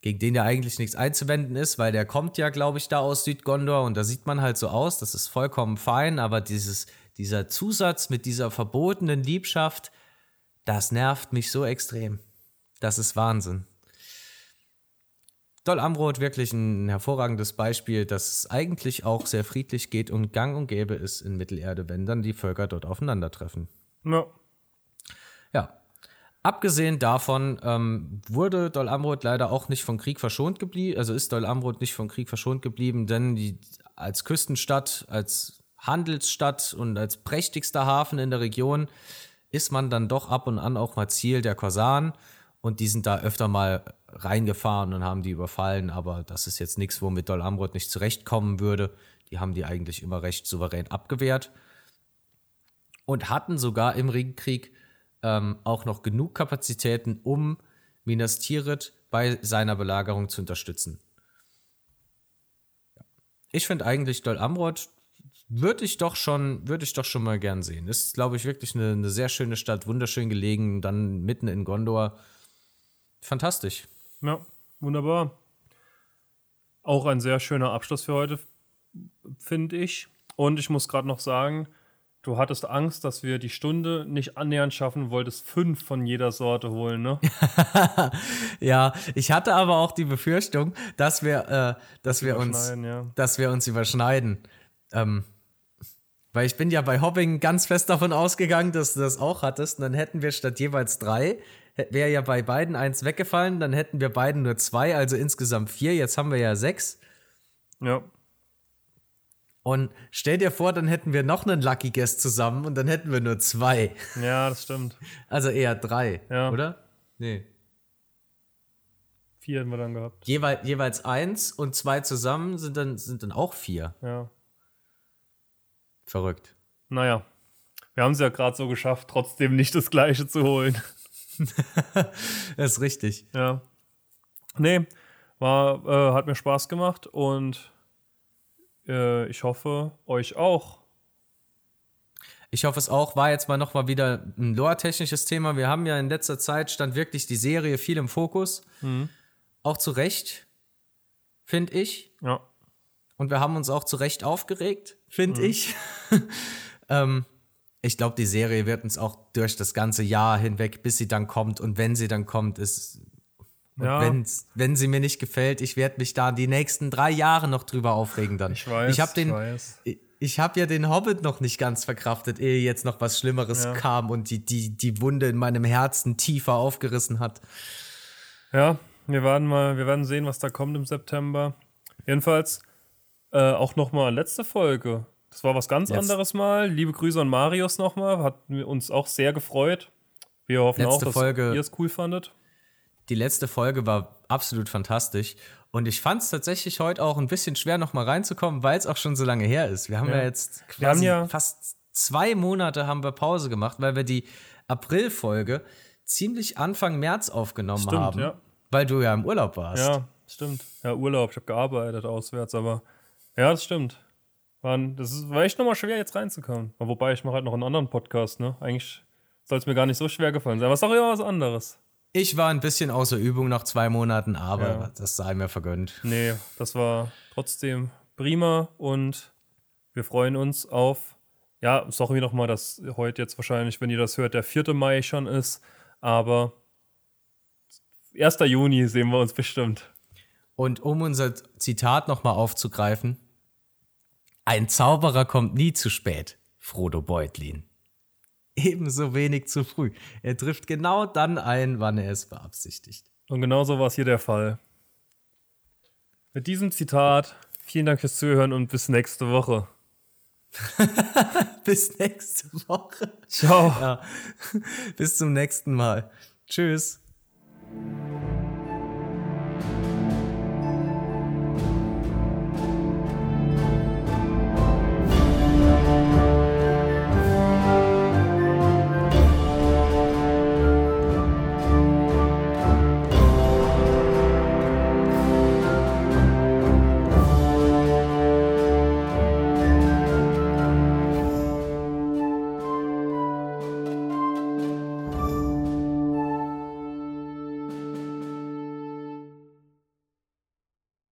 gegen den ja eigentlich nichts einzuwenden ist, weil der kommt ja, glaube ich, da aus Südgondor und da sieht man halt so aus, das ist vollkommen fein, aber dieses, dieser Zusatz mit dieser verbotenen Liebschaft, das nervt mich so extrem. Das ist Wahnsinn. Dol Amroth wirklich ein hervorragendes Beispiel, dass es eigentlich auch sehr friedlich geht und gang und gäbe ist in Mittelerde, wenn dann die Völker dort aufeinandertreffen. Ja. Abgesehen davon ähm, wurde Dol Amroth leider auch nicht vom Krieg verschont geblieben, also ist Dol Amroth nicht vom Krieg verschont geblieben, denn die, als Küstenstadt, als Handelsstadt und als prächtigster Hafen in der Region ist man dann doch ab und an auch mal Ziel der Korsaren und die sind da öfter mal reingefahren und haben die überfallen, aber das ist jetzt nichts, womit Dol Amroth nicht zurechtkommen würde. Die haben die eigentlich immer recht souverän abgewehrt. Und hatten sogar im Ringkrieg ähm, auch noch genug Kapazitäten, um Minas Tirith bei seiner Belagerung zu unterstützen. Ich finde eigentlich Dol Amroth würde ich doch schon, würde ich doch schon mal gern sehen. Ist, glaube ich, wirklich eine, eine sehr schöne Stadt, wunderschön gelegen, dann mitten in Gondor. Fantastisch. Ja, wunderbar. Auch ein sehr schöner Abschluss für heute, finde ich. Und ich muss gerade noch sagen, du hattest Angst, dass wir die Stunde nicht annähernd schaffen, wolltest fünf von jeder Sorte holen, ne? ja, ich hatte aber auch die Befürchtung, dass wir, äh, dass wir uns, ja. dass wir uns überschneiden. Ähm, weil ich bin ja bei Hobbing ganz fest davon ausgegangen, dass du das auch hattest. Und dann hätten wir statt jeweils drei wäre ja bei beiden eins weggefallen, dann hätten wir beiden nur zwei, also insgesamt vier. Jetzt haben wir ja sechs. Ja. Und stell dir vor, dann hätten wir noch einen Lucky Guest zusammen und dann hätten wir nur zwei. Ja, das stimmt. Also eher drei, ja. oder? Nee. Vier hätten wir dann gehabt. Jeweil, jeweils eins und zwei zusammen sind dann, sind dann auch vier. Ja. Verrückt. Naja, wir haben es ja gerade so geschafft, trotzdem nicht das gleiche zu holen. das ist richtig. Ja. Nee, war, äh, hat mir Spaß gemacht und äh, ich hoffe, euch auch. Ich hoffe es auch. War jetzt mal nochmal wieder ein lore-technisches Thema. Wir haben ja in letzter Zeit stand wirklich die Serie viel im Fokus. Mhm. Auch zu Recht, finde ich. Ja. Und wir haben uns auch zu Recht aufgeregt, finde mhm. ich. ähm, ich glaube, die Serie wird uns auch durch das ganze Jahr hinweg, bis sie dann kommt und wenn sie dann kommt, ist. Ja. wenn sie mir nicht gefällt, ich werde mich da die nächsten drei Jahre noch drüber aufregen dann. Ich weiß. Ich habe den. Ich, ich habe ja den Hobbit noch nicht ganz verkraftet, ehe jetzt noch was Schlimmeres ja. kam und die, die, die Wunde in meinem Herzen tiefer aufgerissen hat. Ja, wir werden mal, wir werden sehen, was da kommt im September. Jedenfalls äh, auch noch mal letzte Folge das war was ganz Jetzt. anderes mal. Liebe Grüße an Marius nochmal. Hat uns auch sehr gefreut. Wir hoffen letzte auch, dass Folge, ihr es cool fandet. Die letzte Folge war absolut fantastisch. Und ich fand es tatsächlich heute auch ein bisschen schwer, nochmal reinzukommen, weil es auch schon so lange her ist. Wir haben ja, ja jetzt quasi ja fast zwei Monate haben wir Pause gemacht, weil wir die April-Folge ziemlich Anfang März aufgenommen stimmt, haben. Ja. Weil du ja im Urlaub warst. Ja, stimmt. Ja, Urlaub. Ich habe gearbeitet auswärts, aber ja, das stimmt. Waren, das war echt nochmal schwer, jetzt reinzukommen. Wobei, ich mache halt noch einen anderen Podcast, ne? Eigentlich soll es mir gar nicht so schwer gefallen sein. Aber es ist doch immer was anderes. Ich war ein bisschen außer Übung nach zwei Monaten, aber ja. das sei mir vergönnt. Nee, das war trotzdem prima und wir freuen uns auf, ja, sorry nochmal, dass heute jetzt wahrscheinlich, wenn ihr das hört, der 4. Mai schon ist, aber 1. Juni sehen wir uns bestimmt. Und um unser Zitat nochmal aufzugreifen, ein Zauberer kommt nie zu spät, Frodo Beutlin. Ebenso wenig zu früh. Er trifft genau dann ein, wann er es beabsichtigt. Und genauso war es hier der Fall. Mit diesem Zitat, vielen Dank fürs Zuhören und bis nächste Woche. bis nächste Woche. Ciao. Ja. Bis zum nächsten Mal. Tschüss.